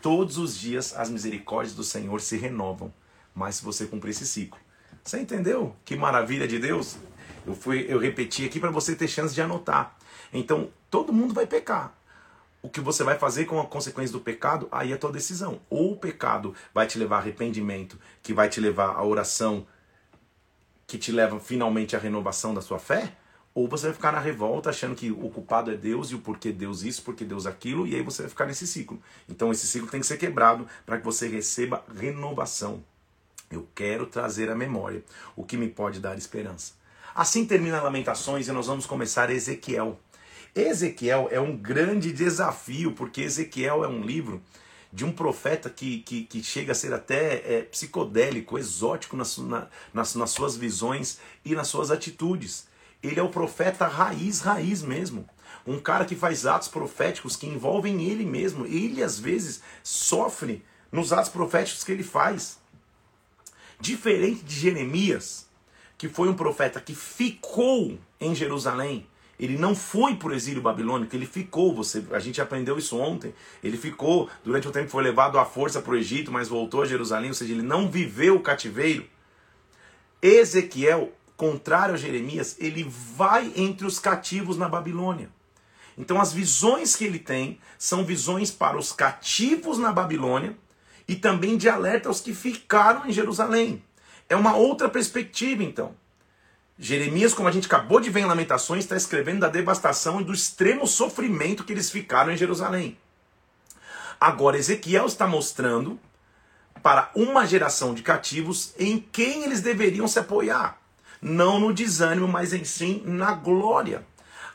Todos os dias as misericórdias do Senhor se renovam, mas se você cumprir esse ciclo. Você entendeu? Que maravilha de Deus? Eu fui, eu repeti aqui para você ter chance de anotar. Então, todo mundo vai pecar. O que você vai fazer com a consequência do pecado, aí é a tua decisão. Ou o pecado vai te levar a arrependimento, que vai te levar à oração, que te leva finalmente à renovação da sua fé, ou você vai ficar na revolta achando que o culpado é Deus e o porquê Deus isso, porquê Deus aquilo, e aí você vai ficar nesse ciclo. Então esse ciclo tem que ser quebrado para que você receba renovação. Eu quero trazer à memória o que me pode dar esperança. Assim termina Lamentações e nós vamos começar Ezequiel. Ezequiel é um grande desafio, porque Ezequiel é um livro de um profeta que, que, que chega a ser até é, psicodélico, exótico nas, na, nas, nas suas visões e nas suas atitudes. Ele é o profeta raiz, raiz mesmo. Um cara que faz atos proféticos que envolvem ele mesmo. Ele, às vezes, sofre nos atos proféticos que ele faz. Diferente de Jeremias, que foi um profeta que ficou em Jerusalém ele não foi para o exílio babilônico, ele ficou. Você, a gente aprendeu isso ontem. Ele ficou, durante o tempo foi levado à força para o Egito, mas voltou a Jerusalém, ou seja, ele não viveu o cativeiro. Ezequiel, contrário a Jeremias, ele vai entre os cativos na Babilônia. Então as visões que ele tem são visões para os cativos na Babilônia e também de alerta aos que ficaram em Jerusalém. É uma outra perspectiva, então. Jeremias, como a gente acabou de ver em Lamentações, está escrevendo da devastação e do extremo sofrimento que eles ficaram em Jerusalém. Agora, Ezequiel está mostrando para uma geração de cativos em quem eles deveriam se apoiar. Não no desânimo, mas em sim na glória.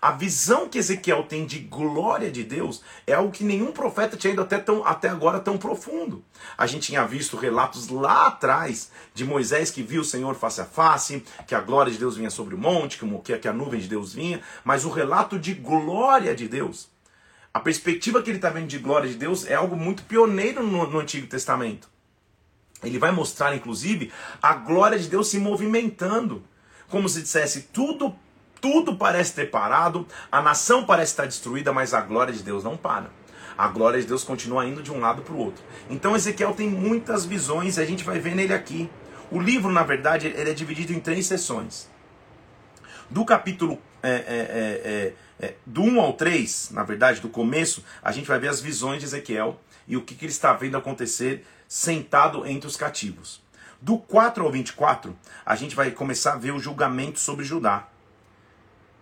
A visão que Ezequiel tem de glória de Deus é algo que nenhum profeta tinha ido até, tão, até agora tão profundo. A gente tinha visto relatos lá atrás de Moisés que viu o Senhor face a face, que a glória de Deus vinha sobre o monte, que, que a nuvem de Deus vinha, mas o relato de glória de Deus, a perspectiva que ele está vendo de glória de Deus é algo muito pioneiro no, no Antigo Testamento. Ele vai mostrar, inclusive, a glória de Deus se movimentando. Como se dissesse, tudo tudo parece ter parado, a nação parece estar destruída, mas a glória de Deus não para. A glória de Deus continua indo de um lado para o outro. Então Ezequiel tem muitas visões e a gente vai ver nele aqui. O livro, na verdade, ele é dividido em três sessões. Do capítulo é, é, é, é, é do 1 ao 3, na verdade, do começo, a gente vai ver as visões de Ezequiel e o que, que ele está vendo acontecer sentado entre os cativos. Do 4 ao 24, a gente vai começar a ver o julgamento sobre Judá.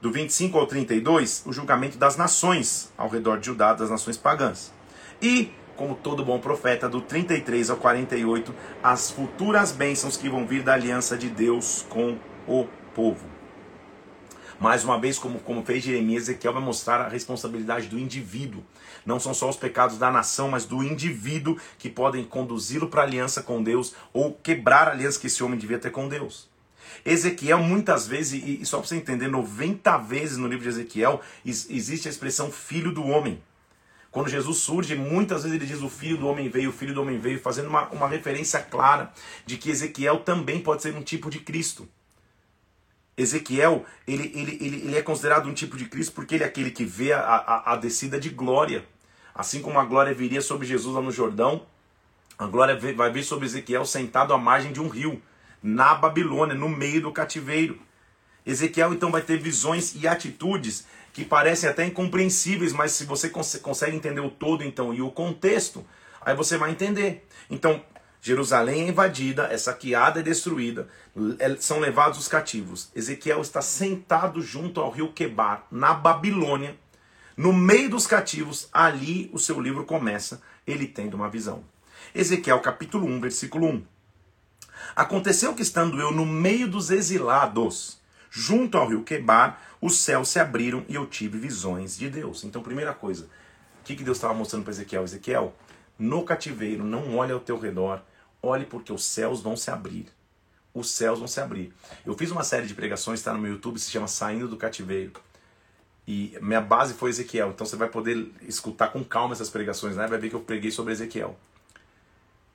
do 25 ao 32, o julgamento das nações ao redor de Judá, das nações pagãs. E, como todo bom profeta, do 33 ao 48, as futuras bênçãos que vão vir da aliança de Deus com o povo. Mais uma vez, como, como fez Jeremias, Ezequiel vai mostrar a responsabilidade do indivíduo. Não são só os pecados da nação, mas do indivíduo que podem conduzi-lo para aliança com Deus ou quebrar a aliança que esse homem devia ter com Deus. Ezequiel, muitas vezes, e só para você entender, 90 vezes no livro de Ezequiel existe a expressão filho do homem. Quando Jesus surge, muitas vezes ele diz o filho do homem veio, o filho do homem veio, fazendo uma, uma referência clara de que Ezequiel também pode ser um tipo de Cristo. Ezequiel, ele, ele, ele, ele é considerado um tipo de Cristo porque ele é aquele que vê a, a, a descida de glória. Assim como a glória viria sobre Jesus lá no Jordão, a glória vai vir sobre Ezequiel sentado à margem de um rio na Babilônia, no meio do cativeiro. Ezequiel então vai ter visões e atitudes que parecem até incompreensíveis, mas se você cons consegue entender o todo então e o contexto, aí você vai entender. Então, Jerusalém é invadida, é saqueada e destruída, é, são levados os cativos. Ezequiel está sentado junto ao rio Quebar, na Babilônia, no meio dos cativos, ali o seu livro começa, ele tendo uma visão. Ezequiel capítulo 1, versículo 1. Aconteceu que estando eu no meio dos exilados, junto ao rio Quebar, os céus se abriram e eu tive visões de Deus. Então, primeira coisa, o que, que Deus estava mostrando para Ezequiel? Ezequiel, no cativeiro, não olhe ao teu redor, olhe porque os céus vão se abrir. Os céus vão se abrir. Eu fiz uma série de pregações, está no meu YouTube, se chama Saindo do Cativeiro. E minha base foi Ezequiel, então você vai poder escutar com calma essas pregações, né? Vai ver que eu preguei sobre Ezequiel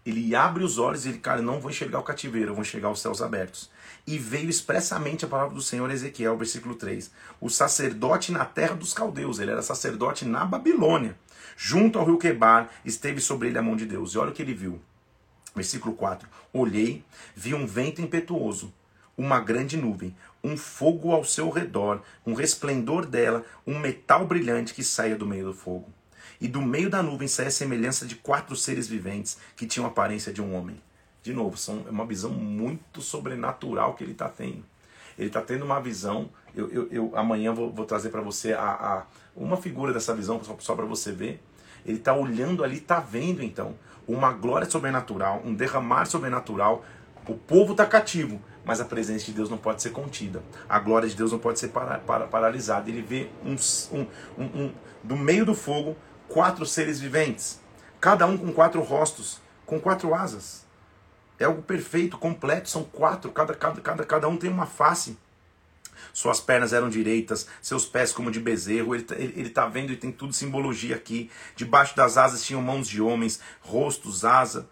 ele abre os olhos e ele, cara, não vou enxergar o cativeiro, eu vou enxergar os céus abertos. E veio expressamente a palavra do Senhor Ezequiel, versículo 3. O sacerdote na terra dos caldeus, ele era sacerdote na Babilônia. Junto ao rio Quebar, esteve sobre ele a mão de Deus. E olha o que ele viu. Versículo 4. Olhei, vi um vento impetuoso, uma grande nuvem, um fogo ao seu redor, um resplendor dela, um metal brilhante que saía do meio do fogo e do meio da nuvem saía a semelhança de quatro seres viventes que tinham a aparência de um homem. De novo, são, é uma visão muito sobrenatural que ele está tendo. Ele está tendo uma visão. Eu, eu, eu amanhã vou, vou trazer para você a, a, uma figura dessa visão, só, só para você ver. Ele está olhando ali, está vendo então uma glória sobrenatural, um derramar sobrenatural. O povo está cativo, mas a presença de Deus não pode ser contida. A glória de Deus não pode ser para, para, paralisada. Ele vê um, um, um, do meio do fogo quatro seres viventes, cada um com quatro rostos, com quatro asas. É algo perfeito, completo, são quatro, cada, cada, cada, cada um tem uma face. Suas pernas eram direitas, seus pés como de bezerro. Ele, ele tá vendo e tem tudo simbologia aqui. Debaixo das asas tinham mãos de homens, rostos, asa.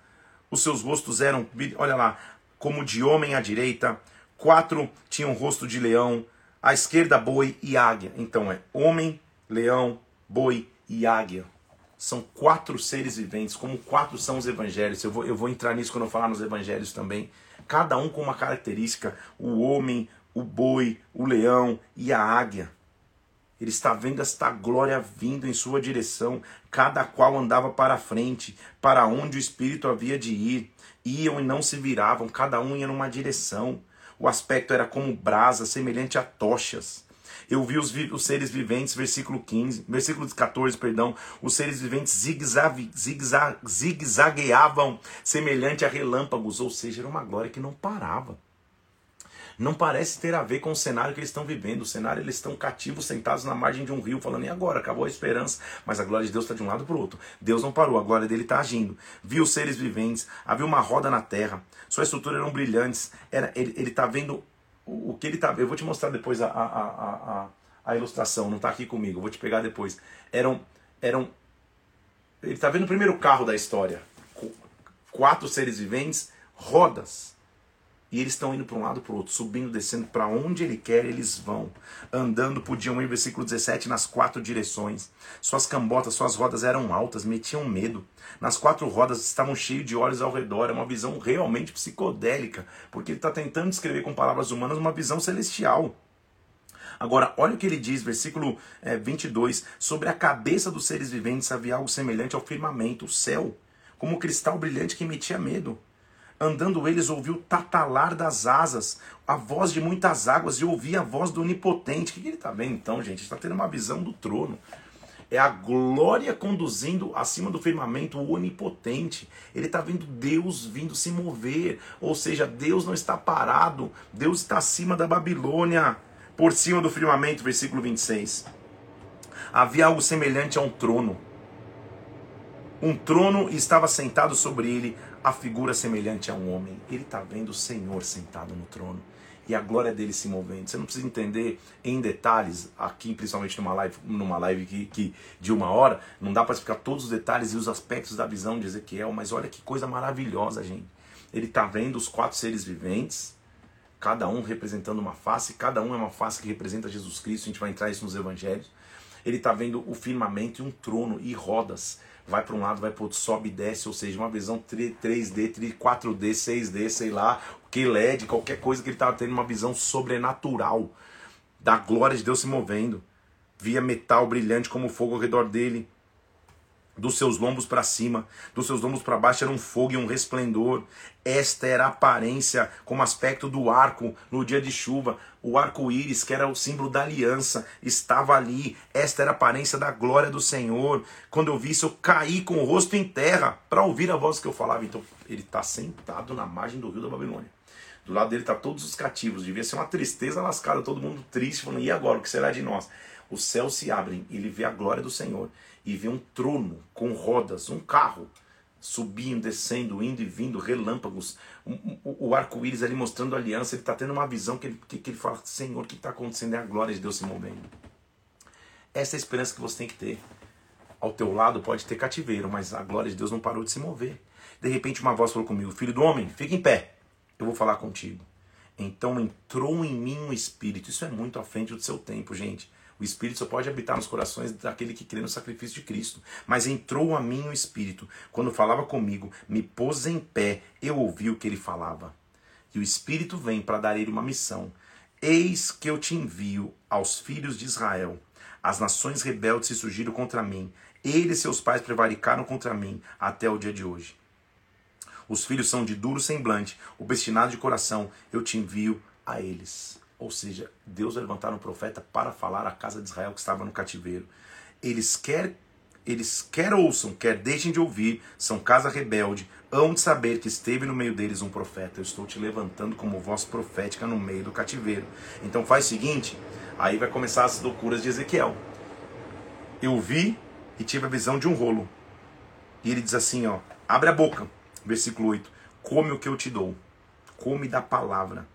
Os seus rostos eram, olha lá, como de homem à direita. Quatro tinham rosto de leão, à esquerda boi e águia. Então é homem, leão, boi e águia. São quatro seres viventes, como quatro são os evangelhos. Eu vou, eu vou entrar nisso quando eu falar nos evangelhos também. Cada um com uma característica: o homem, o boi, o leão e a águia. Ele está vendo esta glória vindo em sua direção, cada qual andava para a frente, para onde o Espírito havia de ir. Iam e não se viravam, cada um ia numa direção. O aspecto era como brasa, semelhante a tochas. Eu vi os, vi os, seres viventes, versículo 15, versículo 14, perdão, os seres viventes zigue-zagueavam zigue semelhante a relâmpagos, ou seja, era uma glória que não parava. Não parece ter a ver com o cenário que eles estão vivendo. O cenário, eles estão cativos, sentados na margem de um rio, falando, e agora? Acabou a esperança. Mas a glória de Deus está de um lado para o outro. Deus não parou, a glória dele está agindo. Viu seres viventes, havia uma roda na terra, suas estruturas eram brilhantes. Era, ele está vendo o, que ele tá. Eu vou te mostrar depois a, a, a, a, a ilustração, não está aqui comigo, vou te pegar depois. Eram. eram ele está vendo o primeiro carro da história. Quatro seres viventes, rodas. E eles estão indo para um lado para o outro, subindo, descendo, para onde ele quer, eles vão. Andando, podiam ir, versículo 17, nas quatro direções. Suas cambotas, suas rodas eram altas, metiam medo. Nas quatro rodas estavam cheios de olhos ao redor. É uma visão realmente psicodélica, porque ele está tentando descrever com palavras humanas uma visão celestial. Agora, olha o que ele diz, versículo é, 22. Sobre a cabeça dos seres viventes havia algo semelhante ao firmamento, o céu, como um cristal brilhante que metia medo Andando eles, ouviu o tatalar das asas, a voz de muitas águas, e ouvi a voz do Onipotente. O que ele está vendo então, gente? Está tendo uma visão do trono. É a glória conduzindo acima do firmamento o onipotente. Ele está vendo Deus vindo se mover. Ou seja, Deus não está parado. Deus está acima da Babilônia, por cima do firmamento. Versículo 26. Havia algo semelhante a um trono. Um trono estava sentado sobre ele a figura semelhante a um homem. Ele está vendo o Senhor sentado no trono e a glória dele se movendo. Você não precisa entender em detalhes, aqui principalmente numa live, numa live que, que de uma hora, não dá para explicar todos os detalhes e os aspectos da visão de Ezequiel, mas olha que coisa maravilhosa, gente. Ele está vendo os quatro seres viventes, cada um representando uma face, cada um é uma face que representa Jesus Cristo, a gente vai entrar isso nos evangelhos. Ele está vendo o firmamento e um trono e rodas vai para um lado, vai para outro, sobe e desce, ou seja, uma visão 3D, 4D, 6D, sei lá, que LED, qualquer coisa que ele estava tendo uma visão sobrenatural da glória de Deus se movendo. Via metal brilhante como fogo ao redor dele dos seus lombos para cima, dos seus lombos para baixo era um fogo e um resplendor. Esta era a aparência como aspecto do arco no dia de chuva. O arco-íris, que era o símbolo da aliança, estava ali. Esta era a aparência da glória do Senhor. Quando eu vi isso, eu caí com o rosto em terra para ouvir a voz que eu falava. Então, ele está sentado na margem do rio da Babilônia. Do lado dele está todos os cativos. Devia ser uma tristeza lascada, todo mundo triste, falando: e agora? O que será de nós? Os céus se abrem, ele vê a glória do Senhor e vê um trono com rodas, um carro subindo, descendo, indo e vindo, relâmpagos, o, arco-íris ali mostrando aliança, ele está tendo uma visão que ele, que, que ele fala, Senhor, o que está acontecendo? É a glória de Deus se movendo. Essa é a esperança que você tem que ter. Ao teu lado pode ter cativeiro, mas a glória de Deus não parou de se mover. De repente uma voz falou comigo, filho do homem, fica em pé, eu vou falar contigo. Então entrou em mim um espírito, isso é muito à frente do seu tempo, gente. O Espírito só pode habitar nos corações daquele que crê no sacrifício de Cristo. Mas entrou a mim o Espírito. Quando falava comigo, me pôs em pé, eu ouvi o que ele falava. E o Espírito vem para dar ele uma missão. Eis que eu te envio aos filhos de Israel. As nações rebeldes se surgiram contra mim. Ele e seus pais prevaricaram contra mim até o dia de hoje. Os filhos são de duro semblante, obstinados de coração. Eu te envio a eles. Ou seja, Deus vai levantar um profeta para falar à casa de Israel que estava no cativeiro. Eles quer eles quer ouçam, quer deixem de ouvir, são casa rebelde, hão de saber que esteve no meio deles um profeta. Eu estou te levantando como voz profética no meio do cativeiro. Então faz o seguinte, aí vai começar as loucuras de Ezequiel. Eu vi e tive a visão de um rolo. E ele diz assim, ó, abre a boca, versículo 8, come o que eu te dou, come da palavra.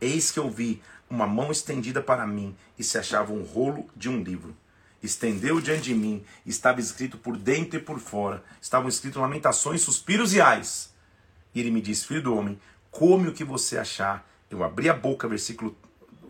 Eis que eu vi uma mão estendida para mim, e se achava um rolo de um livro. Estendeu diante de mim, estava escrito por dentro e por fora, estavam escritos lamentações, suspiros e ais. E ele me disse, filho do homem, come o que você achar. Eu abri a boca, versículo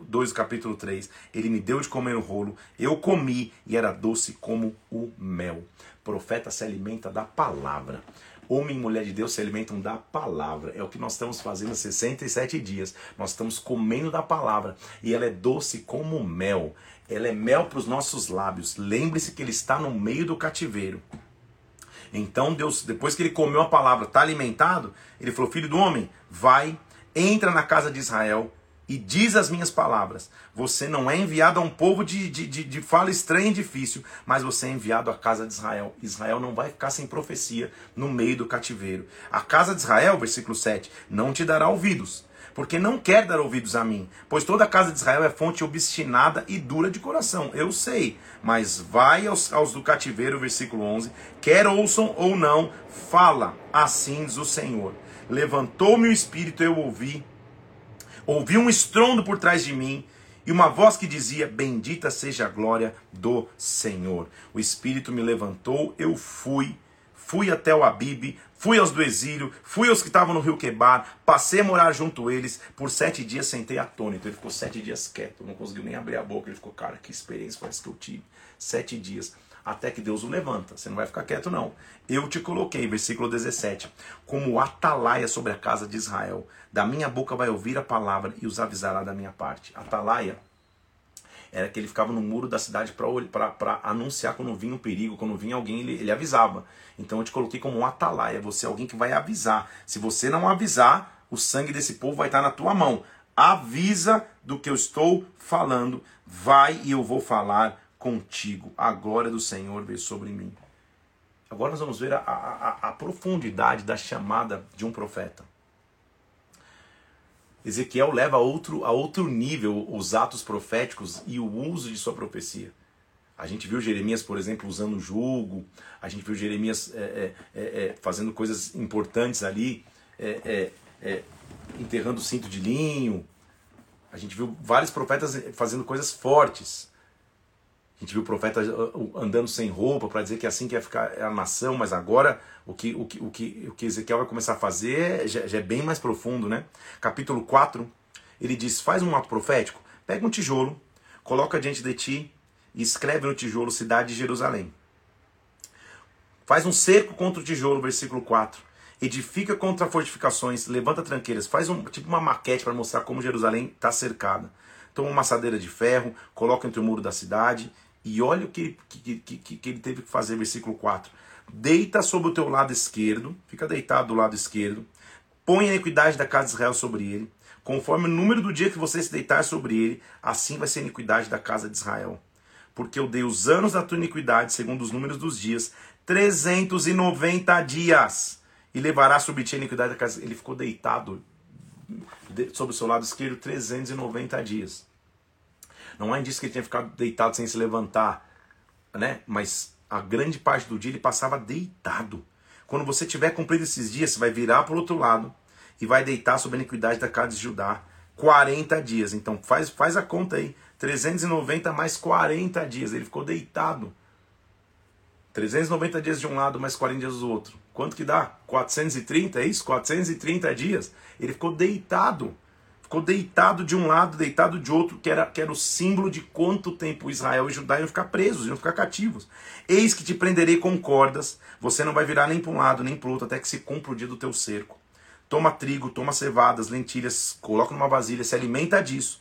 2 do capítulo 3. Ele me deu de comer o rolo, eu comi e era doce como o mel. O profeta se alimenta da palavra. Homem e mulher de Deus se alimentam da palavra. É o que nós estamos fazendo há 67 dias. Nós estamos comendo da palavra. E ela é doce como mel. Ela é mel para os nossos lábios. Lembre-se que ele está no meio do cativeiro. Então Deus, depois que ele comeu a palavra, está alimentado, ele falou: Filho do homem, vai, entra na casa de Israel e diz as minhas palavras. Você não é enviado a um povo de, de, de, de, fala estranha e difícil, mas você é enviado à casa de Israel. Israel não vai ficar sem profecia no meio do cativeiro. A casa de Israel, versículo 7, não te dará ouvidos, porque não quer dar ouvidos a mim, pois toda a casa de Israel é fonte obstinada e dura de coração. Eu sei, mas vai aos, aos do cativeiro, versículo 11, quer ouçam ou não, fala, assim diz o Senhor. Levantou-me o espírito, eu ouvi Ouvi um estrondo por trás de mim e uma voz que dizia: Bendita seja a glória do Senhor. O Espírito me levantou, eu fui, fui até o Abibe, fui aos do exílio, fui aos que estavam no rio Quebar, passei a morar junto eles, por sete dias sentei atônito. Ele ficou sete dias quieto, não conseguiu nem abrir a boca. Ele ficou, cara, que experiência essa que eu tive? Sete dias até que Deus o levanta. Você não vai ficar quieto, não. Eu te coloquei, versículo 17, como atalaia sobre a casa de Israel. Da minha boca vai ouvir a palavra e os avisará da minha parte. Atalaia era que ele ficava no muro da cidade para anunciar quando vinha um perigo, quando vinha alguém, ele, ele avisava. Então eu te coloquei como um atalaia, você é alguém que vai avisar. Se você não avisar, o sangue desse povo vai estar na tua mão. Avisa do que eu estou falando, vai e eu vou falar contigo. A glória do Senhor veio sobre mim. Agora nós vamos ver a, a, a profundidade da chamada de um profeta. Ezequiel leva a outro, a outro nível os atos proféticos e o uso de sua profecia. A gente viu Jeremias, por exemplo, usando julgo, a gente viu Jeremias é, é, é, é fazendo coisas importantes ali, é, é, enterrando o cinto de linho. A gente viu vários profetas fazendo coisas fortes. A gente viu o profeta uh, andando sem roupa para dizer que assim que ia ficar a nação, mas agora o que, o que, o que, o que Ezequiel vai começar a fazer já, já é bem mais profundo, né? Capítulo 4, ele diz: Faz um ato profético, pega um tijolo, coloca diante de ti e escreve no tijolo cidade de Jerusalém. Faz um cerco contra o tijolo, versículo 4. Edifica contra fortificações, levanta tranqueiras, faz um tipo uma maquete para mostrar como Jerusalém está cercada. Toma uma assadeira de ferro, coloca entre o muro da cidade e olha o que, que, que, que, ele teve que fazer, versículo 4. Deita sobre o teu lado esquerdo, fica deitado do lado esquerdo, põe a iniquidade da casa de Israel sobre ele, conforme o número do dia que você se deitar sobre ele, assim vai ser a iniquidade da casa de Israel. Porque eu dei os anos da tua iniquidade, segundo os números dos dias, 390 dias, e levará sobre ti a iniquidade da casa. Ele ficou deitado sobre o seu lado esquerdo 390 dias. Não há indício que ele tinha ficado deitado sem se levantar, né? Mas a grande parte do dia ele passava deitado. Quando você tiver cumprido esses dias, você vai virar para o outro lado e vai deitar sobre a iniquidade da casa de Judá 40 dias. Então faz, faz a conta aí. 390 mais 40 dias. Ele ficou deitado. 390 dias de um lado, mais 40 dias do outro. Quanto que dá? 430, é isso? 430 dias. Ele ficou deitado ficou deitado de um lado, deitado de outro, que era, que era o símbolo de quanto tempo Israel e Judá iam ficar presos, iam ficar cativos. Eis que te prenderei com cordas, você não vai virar nem para um lado nem para o outro, até que se cumpra o dia do teu cerco. Toma trigo, toma cevadas, lentilhas, coloca numa vasilha, se alimenta disso.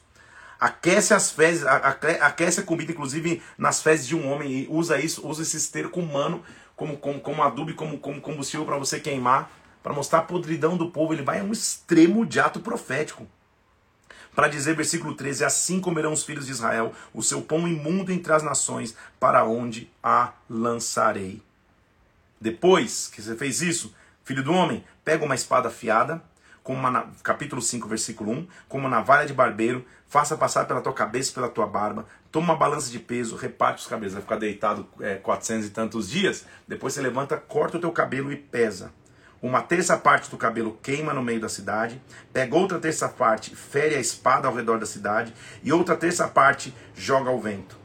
Aquece as fezes, aquece a comida, inclusive nas fezes de um homem, e usa isso, usa esse esterco humano como, como, como adubo como, como combustível para você queimar, para mostrar a podridão do povo. Ele vai a um extremo de ato profético para dizer, versículo 13: Assim comerão os filhos de Israel o seu pão imundo entre as nações, para onde a lançarei. Depois que você fez isso, filho do homem, pega uma espada afiada, como uma, capítulo 5, versículo 1, como uma navalha de barbeiro, faça passar pela tua cabeça pela tua barba, toma uma balança de peso, reparte os cabelos, vai ficar deitado é, 400 e tantos dias, depois você levanta, corta o teu cabelo e pesa. Uma terça parte do cabelo queima no meio da cidade, pega outra terça parte, fere a espada ao redor da cidade, e outra terça parte joga ao vento.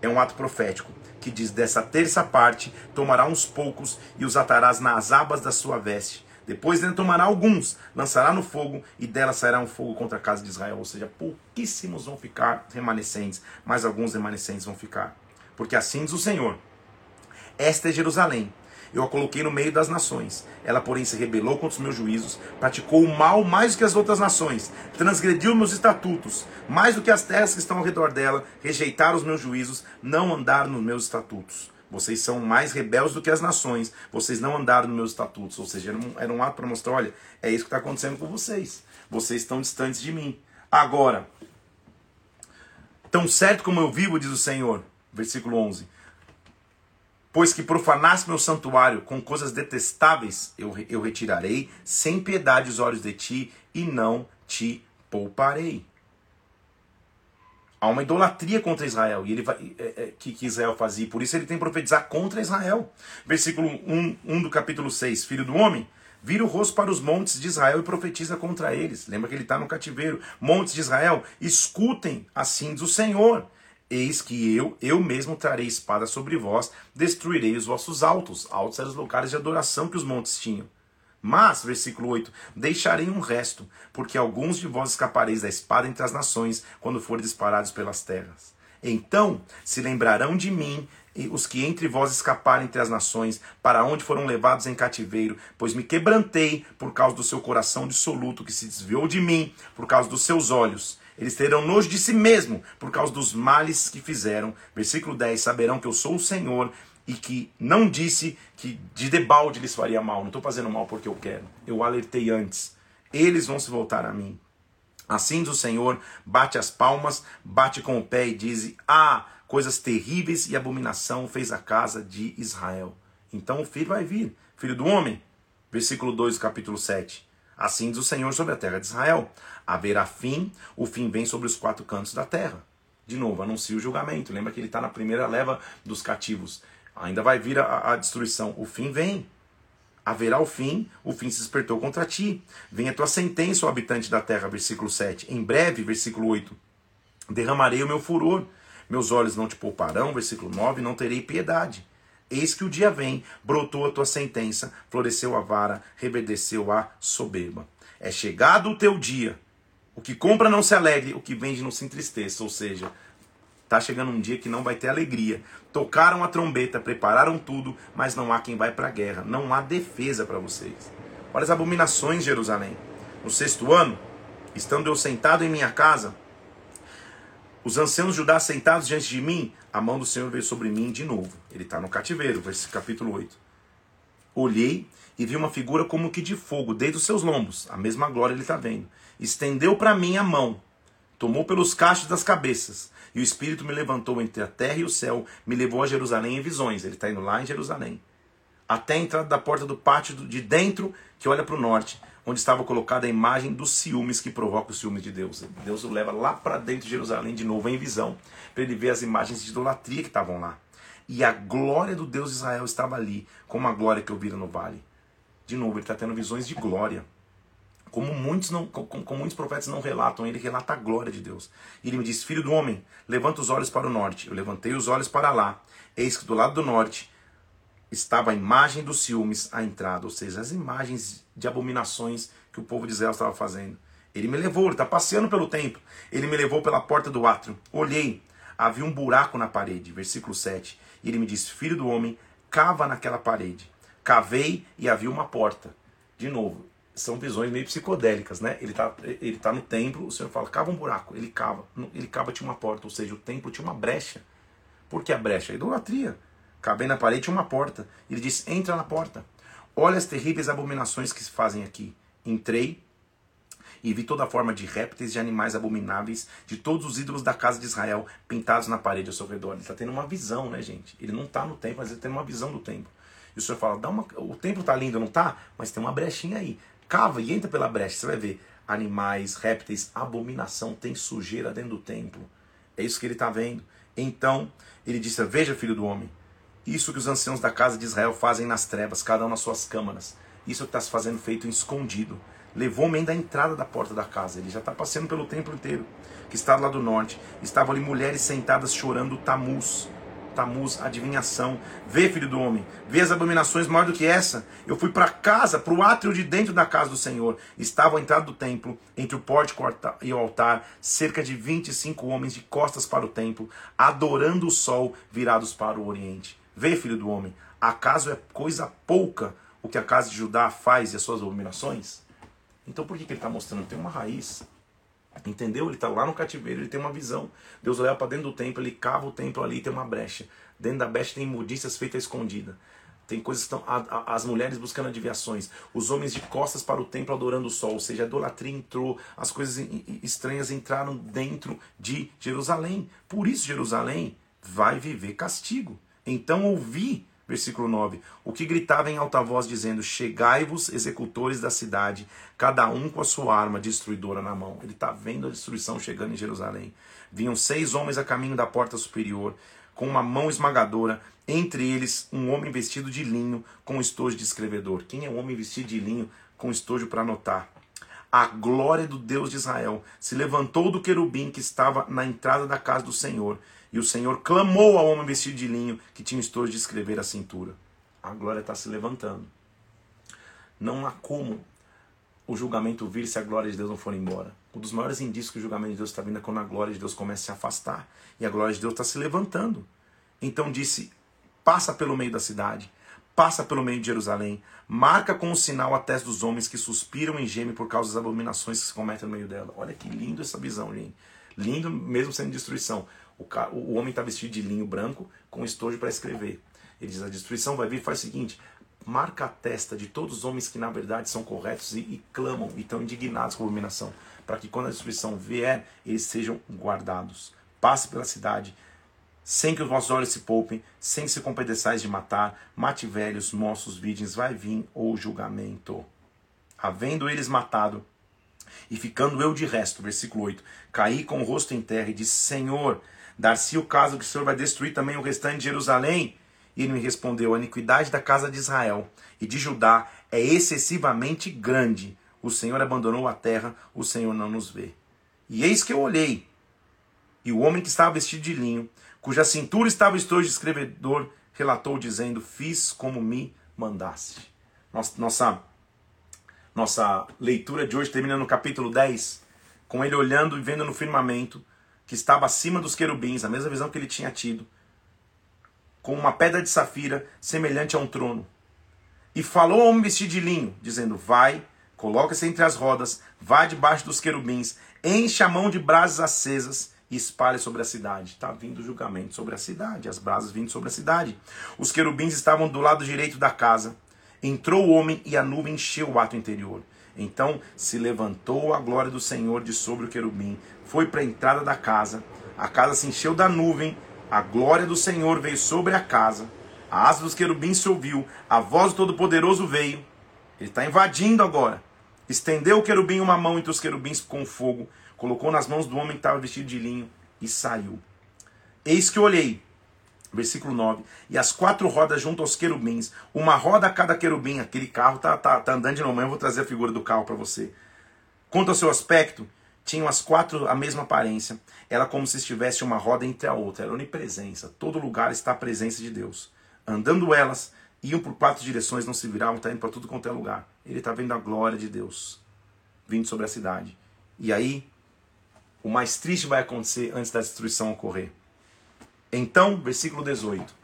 É um ato profético que diz: dessa terça parte tomará uns poucos e os atarás nas abas da sua veste. Depois ele tomará alguns, lançará no fogo, e dela sairá um fogo contra a casa de Israel. Ou seja, pouquíssimos vão ficar remanescentes, mas alguns remanescentes vão ficar. Porque assim diz o Senhor: Esta é Jerusalém, eu a coloquei no meio das nações. Ela, porém, se rebelou contra os meus juízos, praticou o mal mais do que as outras nações, transgrediu meus estatutos, mais do que as terras que estão ao redor dela, rejeitaram os meus juízos, não andaram nos meus estatutos. Vocês são mais rebeldes do que as nações, vocês não andaram nos meus estatutos. Ou seja, era um, ato para mostrar: olha, é isso que está acontecendo com vocês. Vocês estão distantes de mim. Agora, tão certo como eu vivo, diz o Senhor, versículo 11, Pois que profanaste meu santuário com coisas detestáveis, eu, eu retirarei sem piedade os olhos de ti e não te pouparei. Há uma idolatria contra Israel e ele vai, é, é, que, Israel fazia, por isso ele tem que profetizar contra Israel. Versículo 1, 1 do capítulo 6: Filho do homem, vira o rosto para os montes de Israel e profetiza contra eles. Lembra que ele está no cativeiro. Montes de Israel, escutem, assim diz o Senhor. Eis que eu, eu mesmo trarei espada sobre vós, destruirei os vossos altos. Altos eram os locais de adoração que os montes tinham. Mas, versículo 8, deixarei um resto, porque alguns de vós escapareis da espada entre as nações, quando forem disparados pelas terras. Então se lembrarão de mim os que entre vós escaparem entre as nações, para onde foram levados em cativeiro, pois me quebrantei por causa do seu coração dissoluto, que se desviou de mim, por causa dos seus olhos Eles terão nojo de si mesmo por causa dos males que fizeram. Versículo 10: Saberão que eu sou o Senhor e que não disse que de debalde lhes faria mal. Não estou fazendo mal porque eu quero. Eu alertei antes. Eles vão se voltar a mim. Assim diz o Senhor, bate as palmas, bate com o pé e diz: Ah, coisas terríveis e abominação fez a casa de Israel. Então o filho vai vir, filho do homem. Versículo 2 capítulo 7. Assim diz o Senhor sobre a terra de Israel: haverá fim, o fim vem sobre os quatro cantos da terra. De novo, anuncia o julgamento. Lembra que ele está na primeira leva dos cativos. Ainda vai vir a, a destruição. O fim vem. Haverá o fim, o fim se despertou contra ti. Vem a tua sentença, ó habitante da terra, versículo 7. Em breve, versículo 8. Derramarei o meu furor, meus olhos não te pouparão, versículo 9, não terei piedade. Eis que o dia vem, brotou a tua sentença, floresceu a vara, reverdeceu a soberba. É chegado o teu dia. O que compra não se alegre, o que vende não se entristeça. Ou seja, está chegando um dia que não vai ter alegria. Tocaram a trombeta, prepararam tudo, mas não há quem vai para a guerra. Não há defesa para vocês. Olha as abominações Jerusalém. No sexto ano, estando eu sentado em minha casa, os anciãos Judá sentados diante de mim, a mão do Senhor veio sobre mim de novo. Ele está no cativeiro, capítulo 8. Olhei e vi uma figura como que de fogo, desde os seus lombos. A mesma glória ele está vendo. Estendeu para mim a mão, tomou pelos cachos das cabeças, e o Espírito me levantou entre a terra e o céu, me levou a Jerusalém em visões. Ele está indo lá em Jerusalém. Até a entrada da porta do pátio de dentro, que olha para o norte onde estava colocada a imagem dos ciúmes que provoca os ciúmes de Deus. Deus o leva lá para dentro de Jerusalém de novo em visão, para ele ver as imagens de idolatria que estavam lá. E a glória do Deus de Israel estava ali, como a glória que eu vira no vale. De novo, ele está tendo visões de glória. Como muitos, não, como, como muitos profetas não relatam, ele relata a glória de Deus. E ele me disse: Filho do homem, levanta os olhos para o norte. Eu levantei os olhos para lá. Eis que do lado do norte estava a imagem dos ciúmes à entrada, ou seja, as imagens de abominações que o povo de Israel estava fazendo. Ele me levou, ele está passeando pelo templo. Ele me levou pela porta do átrio. Olhei, havia um buraco na parede, versículo 7. E ele me disse: Filho do homem, cava naquela parede. Cavei e havia uma porta. De novo, são visões meio psicodélicas, né? Ele está ele tá no templo, o Senhor fala: cava um buraco. Ele cava. Ele cava, tinha uma porta, ou seja, o templo tinha uma brecha. Por que a brecha? A idolatria. Cabei na parede uma porta. Ele disse: Entra na porta. Olha as terríveis abominações que se fazem aqui. Entrei e vi toda forma de répteis e animais abomináveis, de todos os ídolos da casa de Israel, pintados na parede ao seu redor. Ele está tendo uma visão, né, gente? Ele não está no templo, mas ele tem uma visão do templo. E o senhor fala: Dá uma... o templo está lindo, não está? Mas tem uma brechinha aí. Cava e entra pela brecha, você vai ver. Animais, répteis, abominação, tem sujeira dentro do templo. É isso que ele está vendo. Então, ele disse: Veja, filho do homem, isso que os anciãos da casa de Israel fazem nas trevas, cada um nas suas câmaras. Isso está se fazendo feito escondido. Levou-me ainda à entrada da porta da casa. Ele já está passeando pelo templo inteiro, que está lá do norte. Estavam ali mulheres sentadas chorando Tamuz. Tamuz, adivinhação. Vê, filho do homem, vê as abominações maior do que essa. Eu fui para casa, para o átrio de dentro da casa do Senhor. Estava à entrada do templo, entre o pórtico e o altar, cerca de 25 homens de costas para o templo, adorando o sol, virados para o oriente. Vê, filho do homem, acaso é coisa pouca o que a casa de Judá faz e as suas abominações? Então por que, que ele está mostrando? Tem uma raiz. Entendeu? Ele está lá no cativeiro, ele tem uma visão. Deus leva para dentro do templo, ele cava o templo ali tem uma brecha. Dentro da brecha tem imundícias feitas escondida. Tem coisas estão. as mulheres buscando adivinhações. Os homens de costas para o templo adorando o sol. Ou seja, a idolatria entrou. As coisas estranhas entraram dentro de Jerusalém. Por isso, Jerusalém vai viver castigo. Então ouvi, versículo 9, o que gritava em alta voz, dizendo: Chegai-vos, executores da cidade, cada um com a sua arma destruidora na mão. Ele está vendo a destruição chegando em Jerusalém. Vinham seis homens a caminho da porta superior, com uma mão esmagadora, entre eles um homem vestido de linho com estojo de escrevedor. Quem é o homem vestido de linho com estojo para anotar? A glória do Deus de Israel se levantou do querubim que estava na entrada da casa do Senhor e o Senhor clamou ao homem vestido de linho que tinha estojo de escrever a cintura. A glória está se levantando. Não há como o julgamento vir se a glória de Deus não for embora. Um dos maiores indícios que o julgamento de Deus está vindo é quando a glória de Deus começa a se afastar. E a glória de Deus está se levantando. Então disse: passa pelo meio da cidade, passa pelo meio de Jerusalém, marca com um sinal a testa dos homens que suspiram e gemem por causa das abominações que se cometem no meio dela. Olha que lindo essa visão, gente. Lindo mesmo sendo destruição. O, o homem está vestido de linho branco com estojo para escrever. Ele diz: a destruição vai vir, faz o seguinte: marca a testa de todos os homens que na verdade são corretos e, e clamam e estão indignados com a abominação, para que quando a destruição vier, eles sejam guardados. Passe pela cidade, sem que os vossos olhos se poupem, sem se compadeçais de matar, mate velhos, moços, virgens, vai vir o julgamento. Havendo eles matado, e ficando eu de resto, versículo 8, caí com o rosto em terra e disse: Senhor, dar-se o caso que o Senhor vai destruir também o restante de Jerusalém? E ele me respondeu: A iniquidade da casa de Israel e de Judá é excessivamente grande. O Senhor abandonou a terra, o Senhor não nos vê. E eis que eu olhei, e o homem que estava vestido de linho, cuja cintura estava estojo de escrevedor, relatou dizendo: Fiz como me mandaste. Nossa, nossa, nossa leitura de hoje termina no capítulo 10, com ele olhando e vendo no firmamento que estava acima dos querubins, a mesma visão que ele tinha tido, com uma pedra de safira semelhante a um trono. E falou ao homem vestido de linho, dizendo: Vai, coloca-se entre as rodas, vá debaixo dos querubins, enche a mão de brasas acesas e espalhe sobre a cidade. Está vindo o julgamento sobre a cidade, as brasas vindo sobre a cidade. Os querubins estavam do lado direito da casa. Entrou o homem e a nuvem encheu o ato interior. Então se levantou a glória do Senhor de sobre o querubim, foi para a entrada da casa. A casa se encheu da nuvem a glória do Senhor veio sobre a casa, a asa dos querubins se ouviu, a voz do Todo-Poderoso veio. Ele está invadindo agora. Estendeu o querubim uma mão entre os querubins com fogo, colocou nas mãos do homem que estava vestido de linho e saiu. Eis que olhei, versículo 9, e as quatro rodas junto aos querubins, uma roda a cada querubim, aquele carro tá, tá, tá andando de novo, eu vou trazer a figura do carro para você. Quanto ao seu aspecto, tinham as quatro a mesma aparência. Era como se estivesse uma roda entre a outra. Era onipresença. Todo lugar está a presença de Deus. Andando elas, iam por quatro direções, não se viravam, está indo para tudo quanto é lugar. Ele está vendo a glória de Deus vindo sobre a cidade. E aí, o mais triste vai acontecer antes da destruição ocorrer. Então, versículo 18: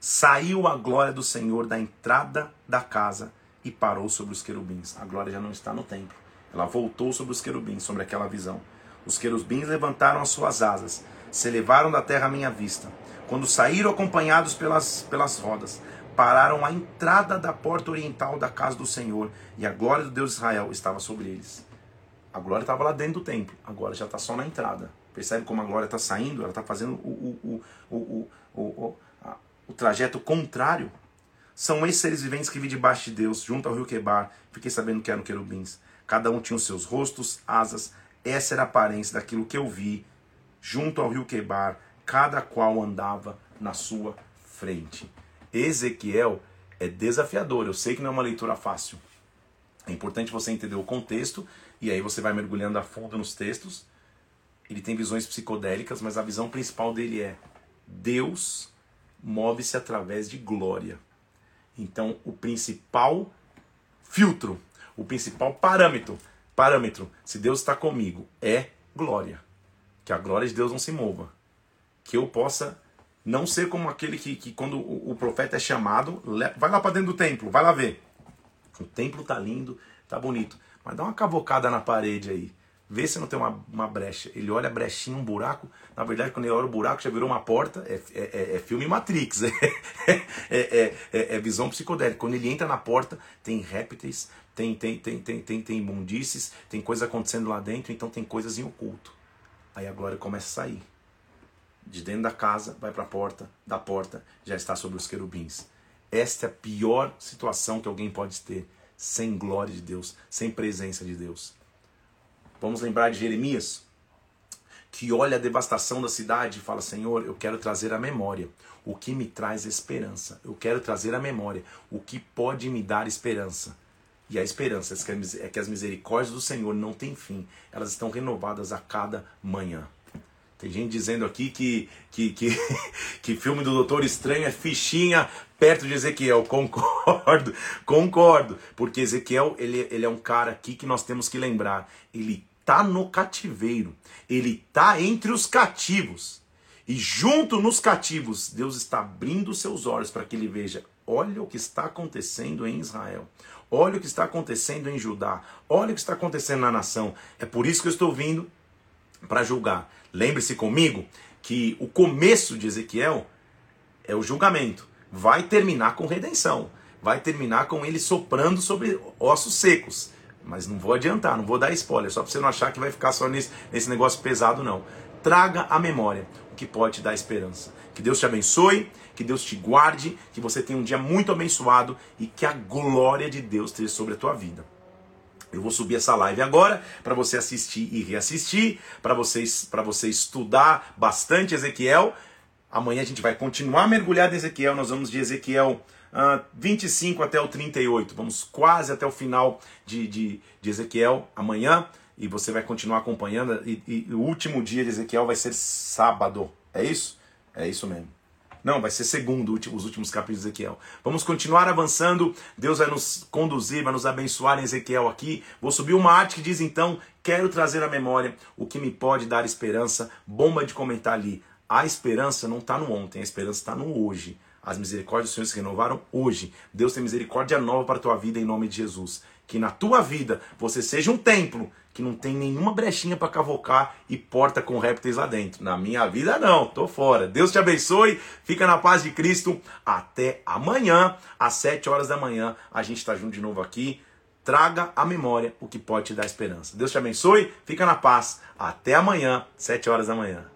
Saiu a glória do Senhor da entrada da casa e parou sobre os querubins. A glória já não está no templo ela voltou sobre os querubins, sobre aquela visão. Os querubins levantaram as suas asas, se elevaram da terra à minha vista. Quando saíram acompanhados pelas, pelas rodas, pararam à entrada da porta oriental da casa do Senhor, e a glória do Deus de Israel estava sobre eles. A glória estava lá dentro do templo, agora já está só na entrada. Percebe como a glória está saindo? Ela está fazendo o, o, o, o, o, a, o trajeto contrário. São esses seres viventes que vi debaixo de Deus, junto ao rio Quebar. Fiquei sabendo que eram querubins. Cada um tinha os seus rostos, asas. Essa era a aparência daquilo que eu vi junto ao rio Quebar, cada qual andava na sua frente. Ezequiel é desafiador. Eu sei que não é uma leitura fácil. É importante você entender o contexto e aí você vai mergulhando a fundo nos textos. Ele tem visões psicodélicas, mas a visão principal dele é Deus move-se através de glória. Então, o principal filtro o principal parâmetro, parâmetro, se Deus está comigo, é glória. Que a glória de Deus não se mova. Que eu possa não ser como aquele que, que quando o, o profeta é chamado, vai lá para dentro do templo, vai lá ver. O templo tá lindo, tá bonito, mas dá uma cavocada na parede aí. Vê se não tem uma, uma brecha. Ele olha a brechinha, um buraco. Na verdade, quando ele olha o buraco, já virou uma porta. É, é, é, é filme Matrix. É, é, é, visão psicodélica. Quando ele entra na porta, tem répteis, tem, tem, tem, tem, tem, tem imundícies, tem coisa acontecendo lá dentro, então tem coisas em oculto. Aí a glória começa a sair. De dentro da casa, vai para a porta, da porta já está sobre os querubins. Esta é a pior situação que alguém pode ter sem glória de Deus, sem presença de Deus. Vamos lembrar de Jeremias, que olha a devastação da cidade e fala: Senhor, eu quero trazer a memória o que me traz esperança. Eu quero trazer a memória o que pode me dar esperança. E a esperança é que as misericórdias do Senhor não têm fim, elas estão renovadas a cada manhã. Tem gente dizendo aqui que, que, que, que filme do Doutor Estranho é fichinha perto de Ezequiel. Concordo, concordo. Porque Ezequiel, ele, ele é um cara aqui que nós temos que lembrar. Ele tá no cativeiro. Ele tá entre os cativos. E junto nos cativos, Deus está abrindo seus olhos para que ele veja: olha o que está acontecendo em Israel. Olha o que está acontecendo em Judá. Olha o que está acontecendo na nação. É por isso que eu estou vindo para julgar. Lembre-se comigo que o começo de Ezequiel é o julgamento. Vai terminar com redenção. Vai terminar com ele soprando sobre ossos secos. Mas não vou adiantar, não vou dar spoiler, só para você não achar que vai ficar só nesse, nesse negócio pesado, não. Traga a memória o que pode te dar esperança. Que Deus te abençoe, que Deus te guarde, que você tenha um dia muito abençoado e que a glória de Deus esteja sobre a tua vida. Eu vou subir essa live agora para você assistir e reassistir, para vocês para você estudar bastante Ezequiel. Amanhã a gente vai continuar mergulhado em Ezequiel, nós vamos de Ezequiel uh, 25 até o 38. Vamos quase até o final de, de, de Ezequiel amanhã. E você vai continuar acompanhando. E, e, o último dia de Ezequiel vai ser sábado. É isso? É isso mesmo. Não, vai ser segundo, os últimos capítulos de Ezequiel. Vamos continuar avançando. Deus vai nos conduzir, vai nos abençoar em Ezequiel aqui. Vou subir uma arte que diz então: Quero trazer à memória o que me pode dar esperança. Bomba de comentar ali. A esperança não está no ontem, a esperança está no hoje. As misericórdias do Senhor se renovaram hoje. Deus tem misericórdia nova para a tua vida em nome de Jesus. Que na tua vida você seja um templo que não tem nenhuma brechinha para cavocar e porta com répteis lá dentro. Na minha vida não, tô fora. Deus te abençoe. Fica na paz de Cristo. Até amanhã, às 7 horas da manhã, a gente está junto de novo aqui. Traga à memória o que pode te dar esperança. Deus te abençoe. Fica na paz. Até amanhã, 7 horas da manhã.